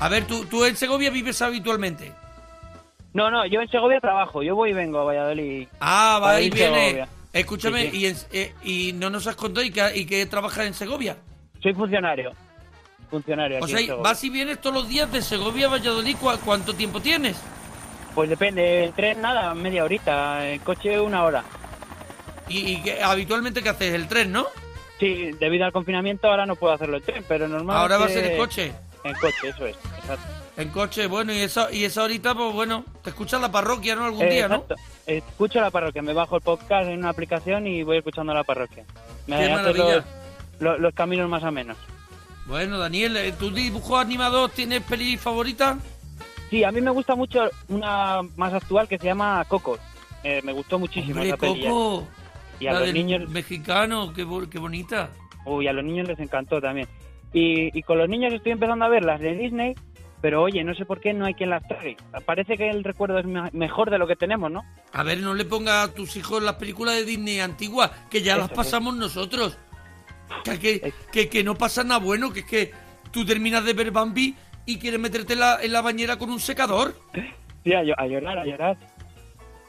A ver, tú, tú en Segovia vives habitualmente. No, no, yo en Segovia trabajo, yo voy y vengo a Valladolid. Ah, va y viene. Segovia. Escúchame, Sí, sí. Y, en- eh, y no nos has contado y que, y que trabajas en Segovia. Soy funcionario. Funcionario. O sea, vas y vienes todos los días de Segovia a Valladolid. ¿cu- ¿Cuánto tiempo tienes? Pues depende, el tren nada, media horita, el coche una hora. ¿Y, y habitualmente qué haces? ¿El tren, no? Sí, debido al confinamiento ahora no puedo hacerlo en tren, pero normalmente... Ahora va a ser en coche. En coche, eso es, exacto. En coche, bueno, y esa, y esa horita, pues bueno, te escuchas la parroquia, ¿no? Algún Eh, día, ¿no? exacto. Escucho la parroquia, me bajo el podcast en una aplicación y voy escuchando la parroquia. Me Qué maravilla. los, los- los caminos más o menos. Bueno, Daniel, eh, ¿tu dibujo animado tienes peli favorita? Sí, a mí me gusta mucho una más actual que se llama Coco. Eh, me gustó muchísimo Hombre, esa peli. ¿eh? Coco. Y a la los del niños, mexicano, qué, qué bonita. uy, a los niños les encantó también. Y, y con los niños estoy empezando a ver las de Disney, pero oye, no sé por qué no hay quien las trague. Parece que el recuerdo es me- mejor de lo que tenemos, ¿no? A ver, no le pongas a tus hijos las películas de Disney antiguas, que ya las pasamos nosotros. Que, que, que, que no pasa nada bueno, que es que tú terminas de ver Bambi y quieres meterte en la, en la bañera con un secador. Sí, a, llo- a llorar, a llorar.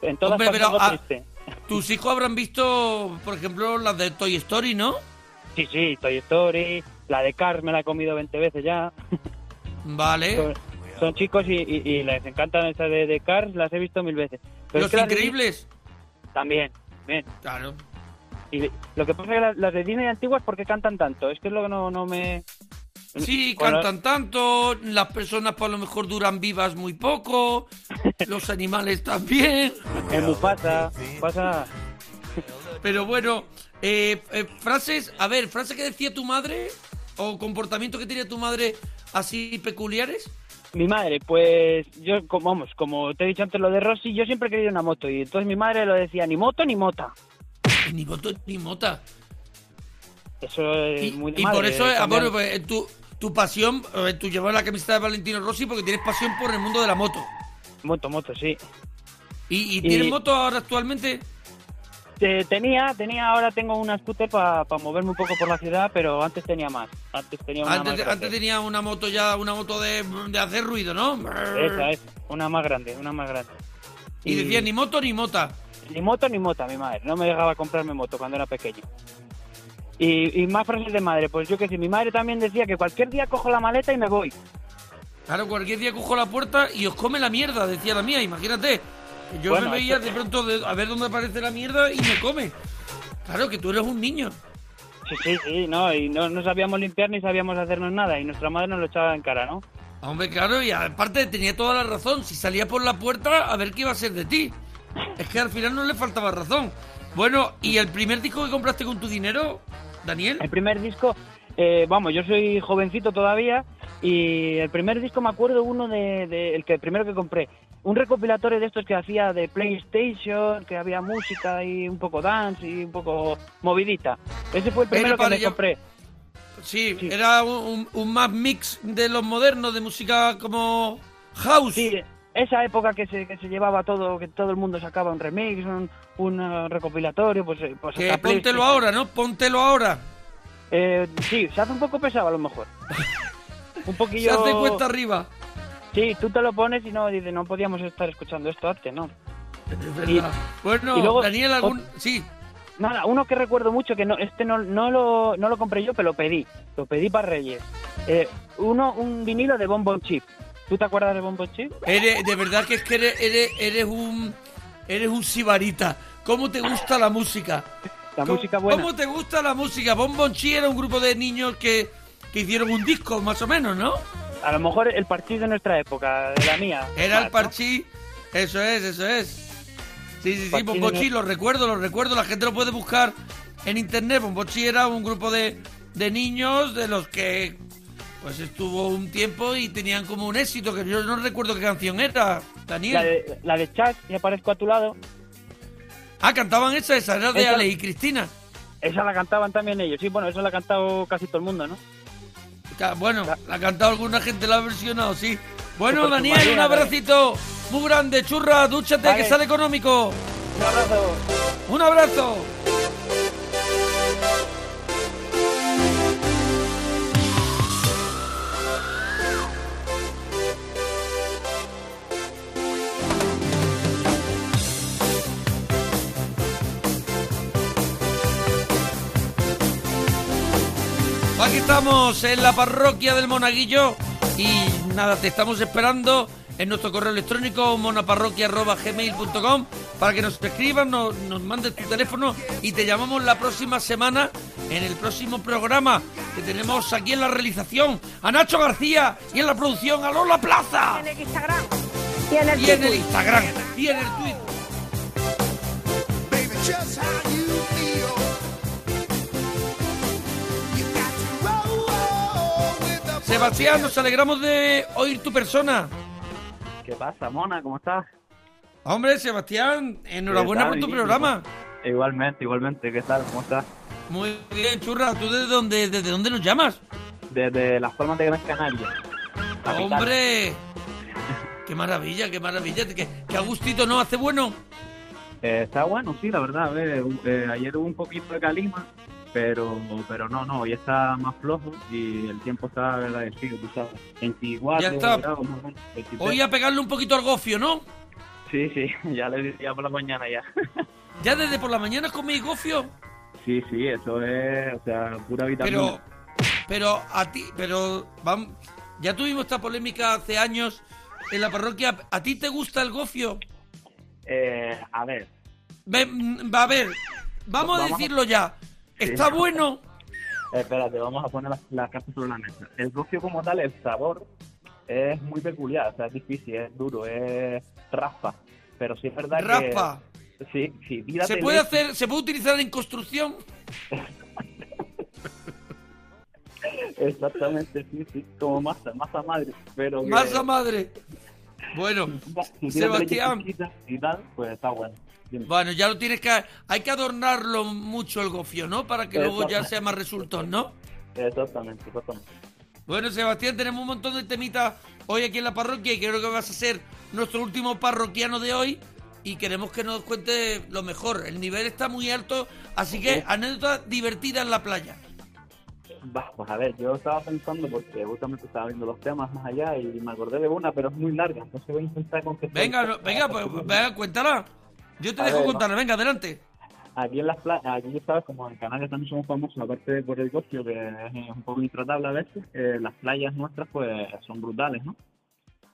En todas Hombre, pero, ah, triste. Tus hijos habrán visto, por ejemplo, las de Toy Story, ¿no? Sí, sí, Toy Story, la de Cars me la he comido 20 veces ya. Vale. Son, son chicos y, y- y les encantan esas de, de Cars, las he visto mil veces. Pero Los es que Increíbles. Disney- También, bien. Claro. Y lo que pasa es que las, las de Disney antiguas, ¿por qué cantan tanto? Es que es lo que no, no me... Sí, cantan tanto, las personas por lo mejor duran vivas muy poco, los animales también. El Mufasa, pasa... Pero bueno, eh, eh, frases, a ver, frases que decía tu madre o comportamiento que tenía tu madre así peculiares. Mi madre, pues yo, como, vamos, como te he dicho antes lo de Rossi, yo siempre he querido una moto y entonces mi madre lo decía, ni moto ni mota. Ni moto ni mota. Eso es Y, muy de y madre, por eso, eh, cambiar- bueno, pues, eh, tu, tu pasión, eh, tú llevas la camiseta de Valentino Rossi porque tienes pasión por el mundo de la moto. Moto, moto, sí. ¿Y, y Y- tienes moto ahora actualmente? Eh, tenía, tenía, ahora tengo una scooter para moverme un poco por la ciudad, pero antes tenía más. Antes tenía una Antes, más antes tenía una moto ya, una moto de, de hacer ruido, ¿no? Esa es, una más grande, una más grande. Y decía ni moto ni mota. Ni moto ni mota, mi madre. No me dejaba comprarme moto cuando era pequeño. Y, y más frases de madre, pues yo que sé, mi madre también decía que cualquier día cojo la maleta y me voy. Claro, cualquier día cojo la puerta y os come la mierda, decía la mía, imagínate. Yo Bueno, me veía de pronto de- a ver dónde aparece la mierda y me come. Claro, que tú eres un niño. Sí, sí, sí, no, y no, no sabíamos limpiar ni sabíamos hacernos nada, y nuestra madre nos lo echaba en cara, ¿no? Hombre, claro, y aparte tenía toda la razón. Si salía por la puerta, a ver qué iba a ser de ti. Es que al final no le faltaba razón. Bueno, ¿y el primer disco que compraste con tu dinero, Daniel? El primer disco, eh, vamos, yo soy jovencito todavía, y el primer disco me acuerdo uno de, de- el que primero que compré, un recopilatorio de estos que hacía de PlayStation, que había música y un poco dance y un poco movidita. Ese fue el primero que me compré. Sí, era un, un, un más mix de los modernos, de música como house. Sí, esa época que se, que se llevaba todo, que todo el mundo sacaba un remix, un, un, eh, recopilatorio, pues, eh, pues Que hasta póntelo ahora, ¿no? Póntelo ahora. Eh, sí, se hace un poco pesado a lo mejor. Un poquillo... Se hace cuesta arriba. Sí, tú te lo pones y no dices, no podíamos estar escuchando esto antes, ¿no? Es Y- bueno, y luego- Daniel, algún... Sí, Nada, uno que recuerdo mucho, que no, este no, no, lo, no lo compré yo, pero lo pedí. Lo pedí para Reyes. Eh, uno, un vinilo de Bonbon Chip. ¿Tú te acuerdas de Bonbon Chip? eres, de verdad que es que eres, eres, eres un... Eres un sibarita. ¿Cómo te gusta la música? La ¿Cómo- música buena. ¿Cómo te gusta la música? Bon Bon Chi era un grupo de niños que, que hicieron un disco, más o menos, ¿no? A lo mejor el partido de nuestra época, de la mía. Era el Más, ¿no? parchí. Eso es, eso es. Sí, sí, sí, Parchí Bon Bon de Chi, no- lo recuerdo, lo recuerdo. La gente lo puede buscar en internet. Bon Bon Chi era un grupo de, de niños de los que pues estuvo un tiempo y tenían como un éxito, que yo no recuerdo qué canción era, Daniel. La de, la de Chas, y aparezco a tu lado. Ah, cantaban esa, esa era de Esa- Ale y Cristina. Esa la cantaban también ellos. Sí, bueno, eso la ha cantado casi todo el mundo, ¿no? Bueno, la ha cantado alguna gente, la ha versionado, sí. Bueno, Daniel, un abracito muy grande, churra, dúchate, Vale. que sale económico. Un abrazo. Un abrazo. Estamos en la parroquia del Monaguillo y nada, te estamos esperando en nuestro correo electrónico monaparroquia.gmail.com para que nos escribas, nos, nos mandes tu teléfono y te llamamos la próxima semana en el próximo programa que tenemos aquí en la realización a Nacho García y en la producción a Lola Plaza. En el Instagram. Y en el Y en el. Instagram y en el Twitter. Sebastián, nos alegramos de oír tu persona. ¿Qué pasa, Mona? ¿Cómo estás? Hombre, Sebastián, enhorabuena ¿Qué por tu programa. Igualmente, igualmente. ¿Qué tal? ¿Cómo estás? Muy bien, churra. ¿Tú desde dónde, desde dónde nos llamas? Desde Las Palmas de Gran Canaria. capital. ¡Hombre! ¡Qué maravilla, qué maravilla! ¡Qué, qué a gustito, ¿no? ¿Hace bueno? Eh, está bueno, sí, la verdad. a ver, eh, ayer hubo un poquito de calima, pero pero no, no, hoy está más flojo y el tiempo está agradecido, tú sabes. 24 Ya está. grados, más o menos, 23. Hoy a pegarle un poquito al gofio, ¿no? Sí, sí, ya le diría por la mañana ya. ¿Ya desde por la mañana coméis gofio? Sí, sí, eso es, o sea, pura vitamina. Pero, pero a ti, pero vamos, ya tuvimos esta polémica hace años en la parroquia. ¿A ti te gusta el gofio? Eh, a ver, Ve- va a ver, Vamos a- decirlo ya. ¿Está bueno? Espérate, vamos a poner las, las cartas sobre la mesa. El gofio como tal, el sabor es muy peculiar, o sea, es difícil, es duro, es raspa. Pero sí es verdad Raspa. que... Sí, sí, tírate ¿Se puede hacer, se puede utilizar en construcción? Exactamente, sí, sí, como masa, masa madre. Pero que- Masa madre. Bueno, si Sebastián. y tal, pues está bueno. Dime. Bueno, ya lo tienes que... Hay que adornarlo mucho el gofio, ¿no? Para que luego ya sea más resultón, ¿no? Exactamente, exactamente. Bueno, Sebastián, tenemos un montón de temitas hoy aquí en la parroquia y creo que vas a ser nuestro último parroquiano de hoy y queremos que nos cuente lo mejor. El nivel está muy alto, así que anécdotas divertidas en la playa. Va, pues a ver, yo estaba pensando porque justamente estaba viendo los temas más allá y me acordé de una, pero es muy larga, entonces voy a intentar contestar. Venga, no- venga, pues venga, cuéntala. Yo te A dejo ver, contarla, venga, adelante. Aquí en las playas, aquí sabes, como en Canarias también somos famosos, aparte por el gofio, que es un poco intratable a veces, eh, las playas nuestras pues son brutales, ¿no?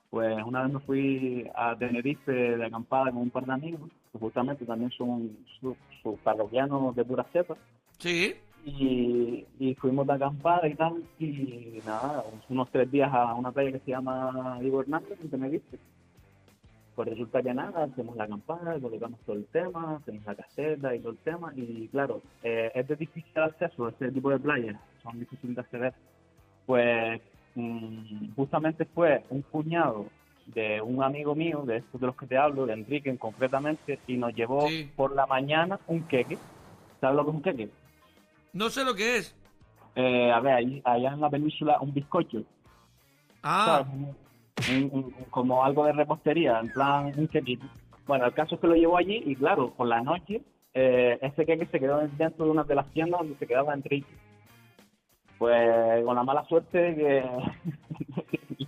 Pues una vez me fui a Tenerife de acampada con un par de amigos, que justamente también son sus sus parroquianos de pura cepa, Sí. y, y fuimos de acampada y tal, y nada, unos tres días a una playa que se llama Diego Hernández en Tenerife. Pues resulta que nada, hacemos la acampada, colocamos todo el tema, hacemos la caseta y todo el tema, y claro, eh, es de difícil acceso a este tipo de playas, son difíciles de acceder. Pues mm, justamente fue un cuñado de un amigo mío, de estos de los que te hablo, de Enrique concretamente, y nos llevó por la mañana un queque. ¿Sabes lo que es un queque? No sé lo que es. Eh, a ver, ahí- allá en la península un bizcocho. Ah, ¿sabes? Un- un- un- como algo de repostería, en plan un quequito. Bueno, el caso es que lo llevó allí y claro, por la noche eh, ese queque se quedó dentro de una de las tiendas donde se quedaba Enrique. Pues con la mala suerte que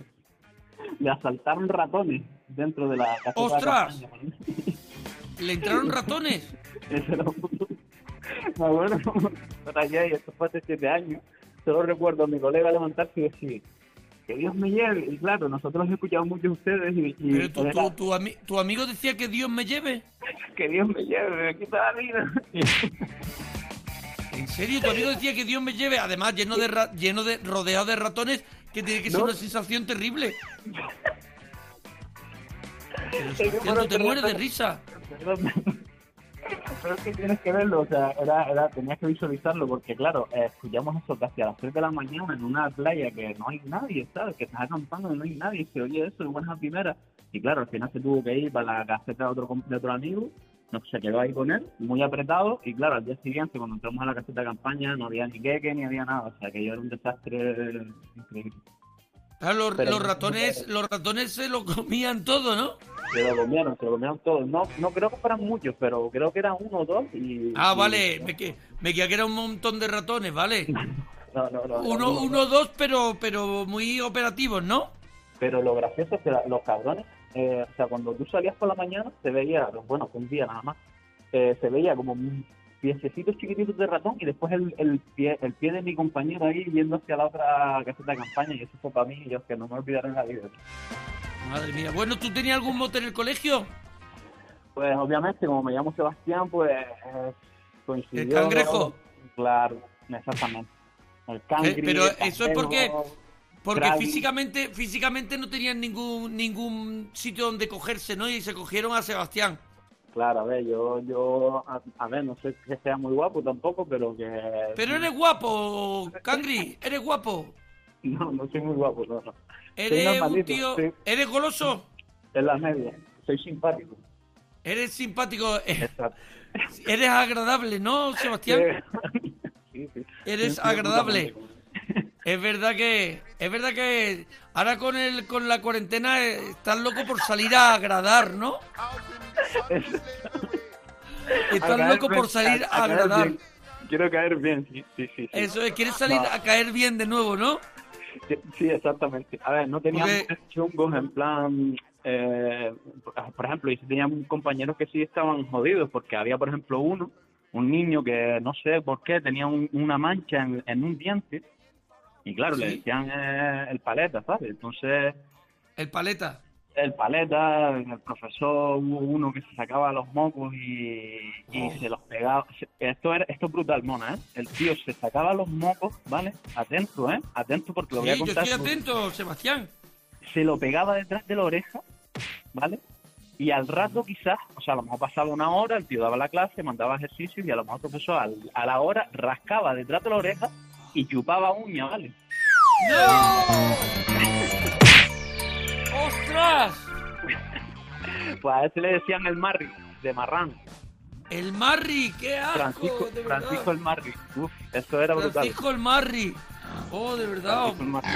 le asaltaron ratones dentro de la caseta de ¡Ostras! ¿le entraron ratones? Ese lo- Me acuerdo por allá, y esto fue hace siete años. Solo recuerdo a mi colega levantarse y decir, que Dios me lleve. Y claro, nosotros hemos escuchado mucho de ustedes y, y Pero tu, tu, tu, ami- tu amigo decía que Dios me lleve. que Dios me lleve, me quita la vida. ¿En serio? Tu amigo decía que Dios me lleve, además lleno de ra- lleno de rodeado de ratones, que tiene que ser No. una sensación terrible. Pero, te mueres de risa. Perdón. Pero es que tienes que verlo, o sea, era, era, tenías que visualizarlo porque, claro, eh, escuchamos eso casi a las 3 de la mañana en una playa que no hay nadie, ¿sabes? Que estás acampando y no hay nadie, y se oye eso de buenas primeras. Y claro, al final se tuvo que ir para la caseta de otro, de otro amigo, no, se quedó ahí con él, muy apretado, y claro, al día siguiente, cuando entramos a la caseta de campaña, no había ni queque ni había nada, o sea, que yo era un desastre increíble. Claro, los, ratones, los ratones se lo comían todo, ¿no? Se lo comieron, se lo comieron todos. No, no creo que fueran muchos, pero creo que eran uno o dos y... Ah, y- vale, me, que, me queda que era un montón de ratones, ¿vale? No, no, no. Uno, no, uno, dos, pero, pero muy operativos, ¿no? Pero lo gracioso es que los cabrones, eh, o sea, cuando tú salías por la mañana, se veía, bueno, un día nada más, eh, se veía como piececitos chiquititos de ratón y después el, el pie el pie de mi compañero ahí yendo hacia la otra caseta de campaña y eso fue para mí y yo que no me olvidaré en la vida. Madre mía. Bueno, ¿tú tenías algún mote en el colegio? Pues obviamente, como me llamo Sebastián, pues eh, coincidió... ¿El cangrejo? Claro, exactamente. El Eh, cangri, Pero el eso es porque... cangrejo, Porque físicamente, físicamente no tenían ningún ningún sitio donde cogerse, ¿no? Y se cogieron a Sebastián. Claro, a ver, yo, yo, a, a ver, no sé que sea muy guapo tampoco, pero que... Pero eres guapo, Cangri, eres guapo. No, no soy muy guapo, no, Eres un tío... ¿Eres goloso? en la media. Soy simpático. Eres simpático. eh, Eres agradable, ¿no, Sebastián? Sí, sí. Eres agradable. Es verdad que es verdad que ahora con el con la cuarentena eh, estás loco por salir a agradar, ¿no? Estás A loco por salir a caer agradar. bien. Quiero caer bien, sí, sí, sí. sí. Eso es, quieres salir No. a caer bien de nuevo, ¿no? Sí, exactamente. A ver, no teníamos chungos en plan... eh, por ejemplo, y teníamos compañeros que sí estaban jodidos, porque había, por ejemplo, uno, un niño que no sé por qué tenía un- una mancha en, en un diente, y claro, le decían eh, el paleta, ¿sabes? Entonces, El paleta. El paleta, el profesor, hubo uno que se sacaba los mocos y, y se los pegaba. Esto, era, esto es brutal, mona, ¿eh? El tío se sacaba los mocos, ¿vale? Atento, ¿eh? Atento porque lo voy a Sí, yo contar. estoy atento, Sebastián. Se lo pegaba detrás de la oreja, ¿vale? Y al rato quizás, o sea, a lo mejor pasaba una hora, el tío daba la clase, mandaba ejercicios y a lo mejor el profesor al- a la hora rascaba detrás de la oreja y chupaba uña, ¿vale? ¡Ostras! Pues a ese le decían el Marri, de Marrán. El Marri, qué asco, Francisco, de. Francisco el Marri. Uf, esto era brutal. Francisco el Marri. Oh, de verdad.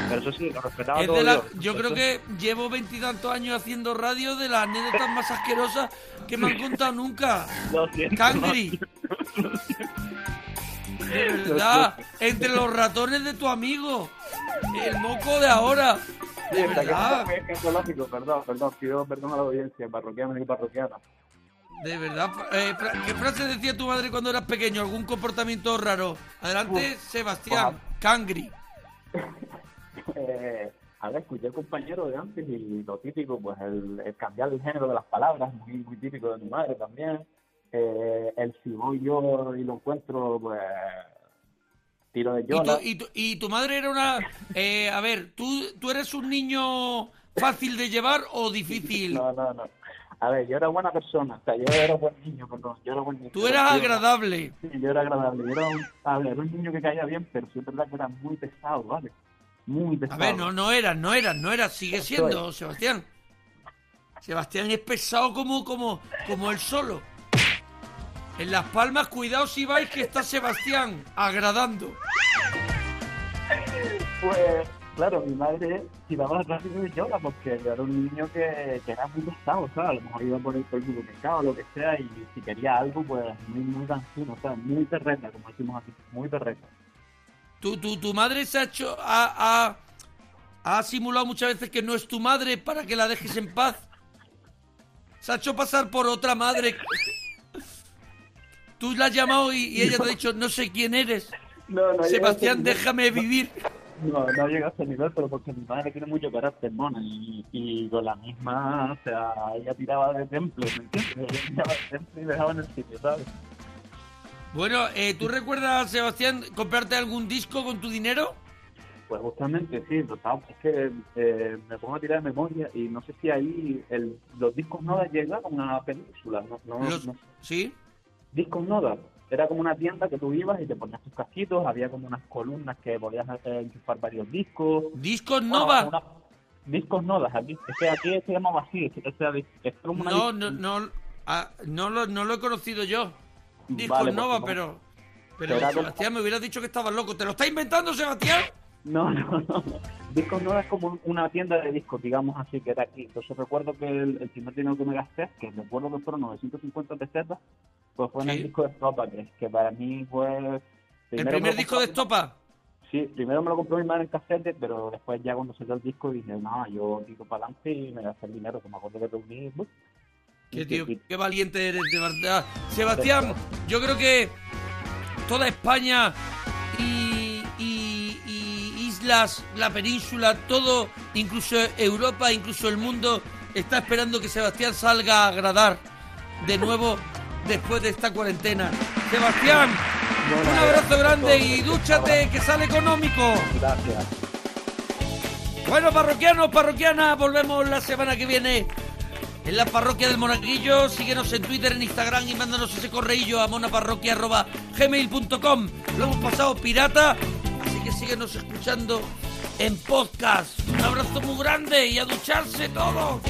Pero eso sí, lo respetaba Es todo la- yo. creo Eso- que llevo veintitantos años haciendo radio de las anécdotas más asquerosas que me han contado nunca. Lo siento, Cangri. De verdad, entre los ratones de tu amigo. El moco de ahora. Que verdad, es que es ecológico, perdón, perdón, pido perdón a la audiencia, parroquiana y parroquiana. de verdad. Eh, ¿Qué frase decía tu madre cuando eras pequeño? ¿Algún comportamiento raro? Adelante, Sebastián. Cangri. Eh, a ver, escuché compañero de antes y lo típico, pues el, el cambiar el género de las palabras, muy, muy típico de mi madre también. Eh, el si voy yo y lo encuentro, pues tiro de ¿Y tu, y tu- y tu madre era una... eh, a ver, ¿tú, ¿tú eres un niño fácil de llevar o difícil? No, no, no. A ver, yo era buena persona, o sea, yo era buen niño, perdón, yo era buen niño. Tú eras agradable. Sí, yo era agradable. Yo era un, a ver, era un niño que caía bien, pero sí es verdad que era muy pesado, ¿vale? Muy A pesado. ver, no, no eras, no eras, no eras, sigue siendo, Sebastián. Sebastián es pesado como, como, como él solo. En Las Palmas, cuidado si vais que está Sebastián agradando. Pues, claro, mi madre tiraba rápido de yoga porque yo era un niño que, que era muy pesado, ¿sabes? A lo mejor iba por el, por el supermercado o lo que sea y si quería algo, pues muy, muy cansino, ¿sabes? Muy terreta, como decimos aquí, muy terreta. Tu, tu, tu madre se ha hecho, ha, ha, ha simulado muchas veces que no es tu madre para que la dejes en paz. Se ha hecho pasar por otra madre. Tú la has llamado y, y ella te ha dicho, no sé quién eres. No, no Sebastián, déjame vivir. No, no llega a ese nivel, pero porque mi madre tiene mucho carácter, mona, y, y con la misma, o sea, ella tiraba de templo, ¿me entiendes? Ella tiraba de templo y dejaba en el sitio, ¿sabes? Bueno, eh, ¿tú recuerdas, Sebastián, comprarte algún disco con tu dinero? Pues justamente sí, total, es que eh, me pongo a tirar de memoria y no sé si ahí el, los discos Noda llegaron a península, no, no, Los- no- ¿Sí? Discos Noda, era como una tienda que tú ibas y te ponías tus casquitos, había como unas columnas que podías eh, enchufar varios discos. ¿Discos Bueno, Nova? una- discos Nodas, aquí, es que aquí se llamaba así, es, es- es como una No, no, no, ah, no, lo, no lo he conocido yo. Discos Vale, pues, Nova, no. pero... Pero, como- Sebastián, me hubieras dicho que estabas loco. ¿Te lo está inventando, Sebastián? No, no, no. Discos no es como una tienda de discos, digamos así, que era aquí. Entonces recuerdo que el, el primer dinero que me gasté, que recuerdo que fueron 950 pesetas, pues fue en el disco de Estopa, que, que para mí fue... ¿El me primer disco de Estopa? Sí, primero me lo compró mi madre en casete, pero después ya cuando salió el disco dije, no, yo tiro para adelante y me gasté el dinero, que me acuerdo que reuní, Qué tío, qué valiente eres, de verdad. Sebastián, yo creo que toda España islas, la península, todo, incluso Europa, incluso el mundo, está esperando que Sebastián salga a agradar de nuevo después de esta cuarentena. Sebastián, un abrazo grande y dúchate, que sale económico. Gracias. Bueno, parroquianos, parroquianas, volvemos la semana que viene en la parroquia del Monaguillo. Síguenos en Twitter, en Instagram y mándanos ese correillo a monaparroquia.gmail.com. Lo hemos pasado pirata, así que síguenos escuchando en podcast. Un abrazo muy grande y a ducharse todos.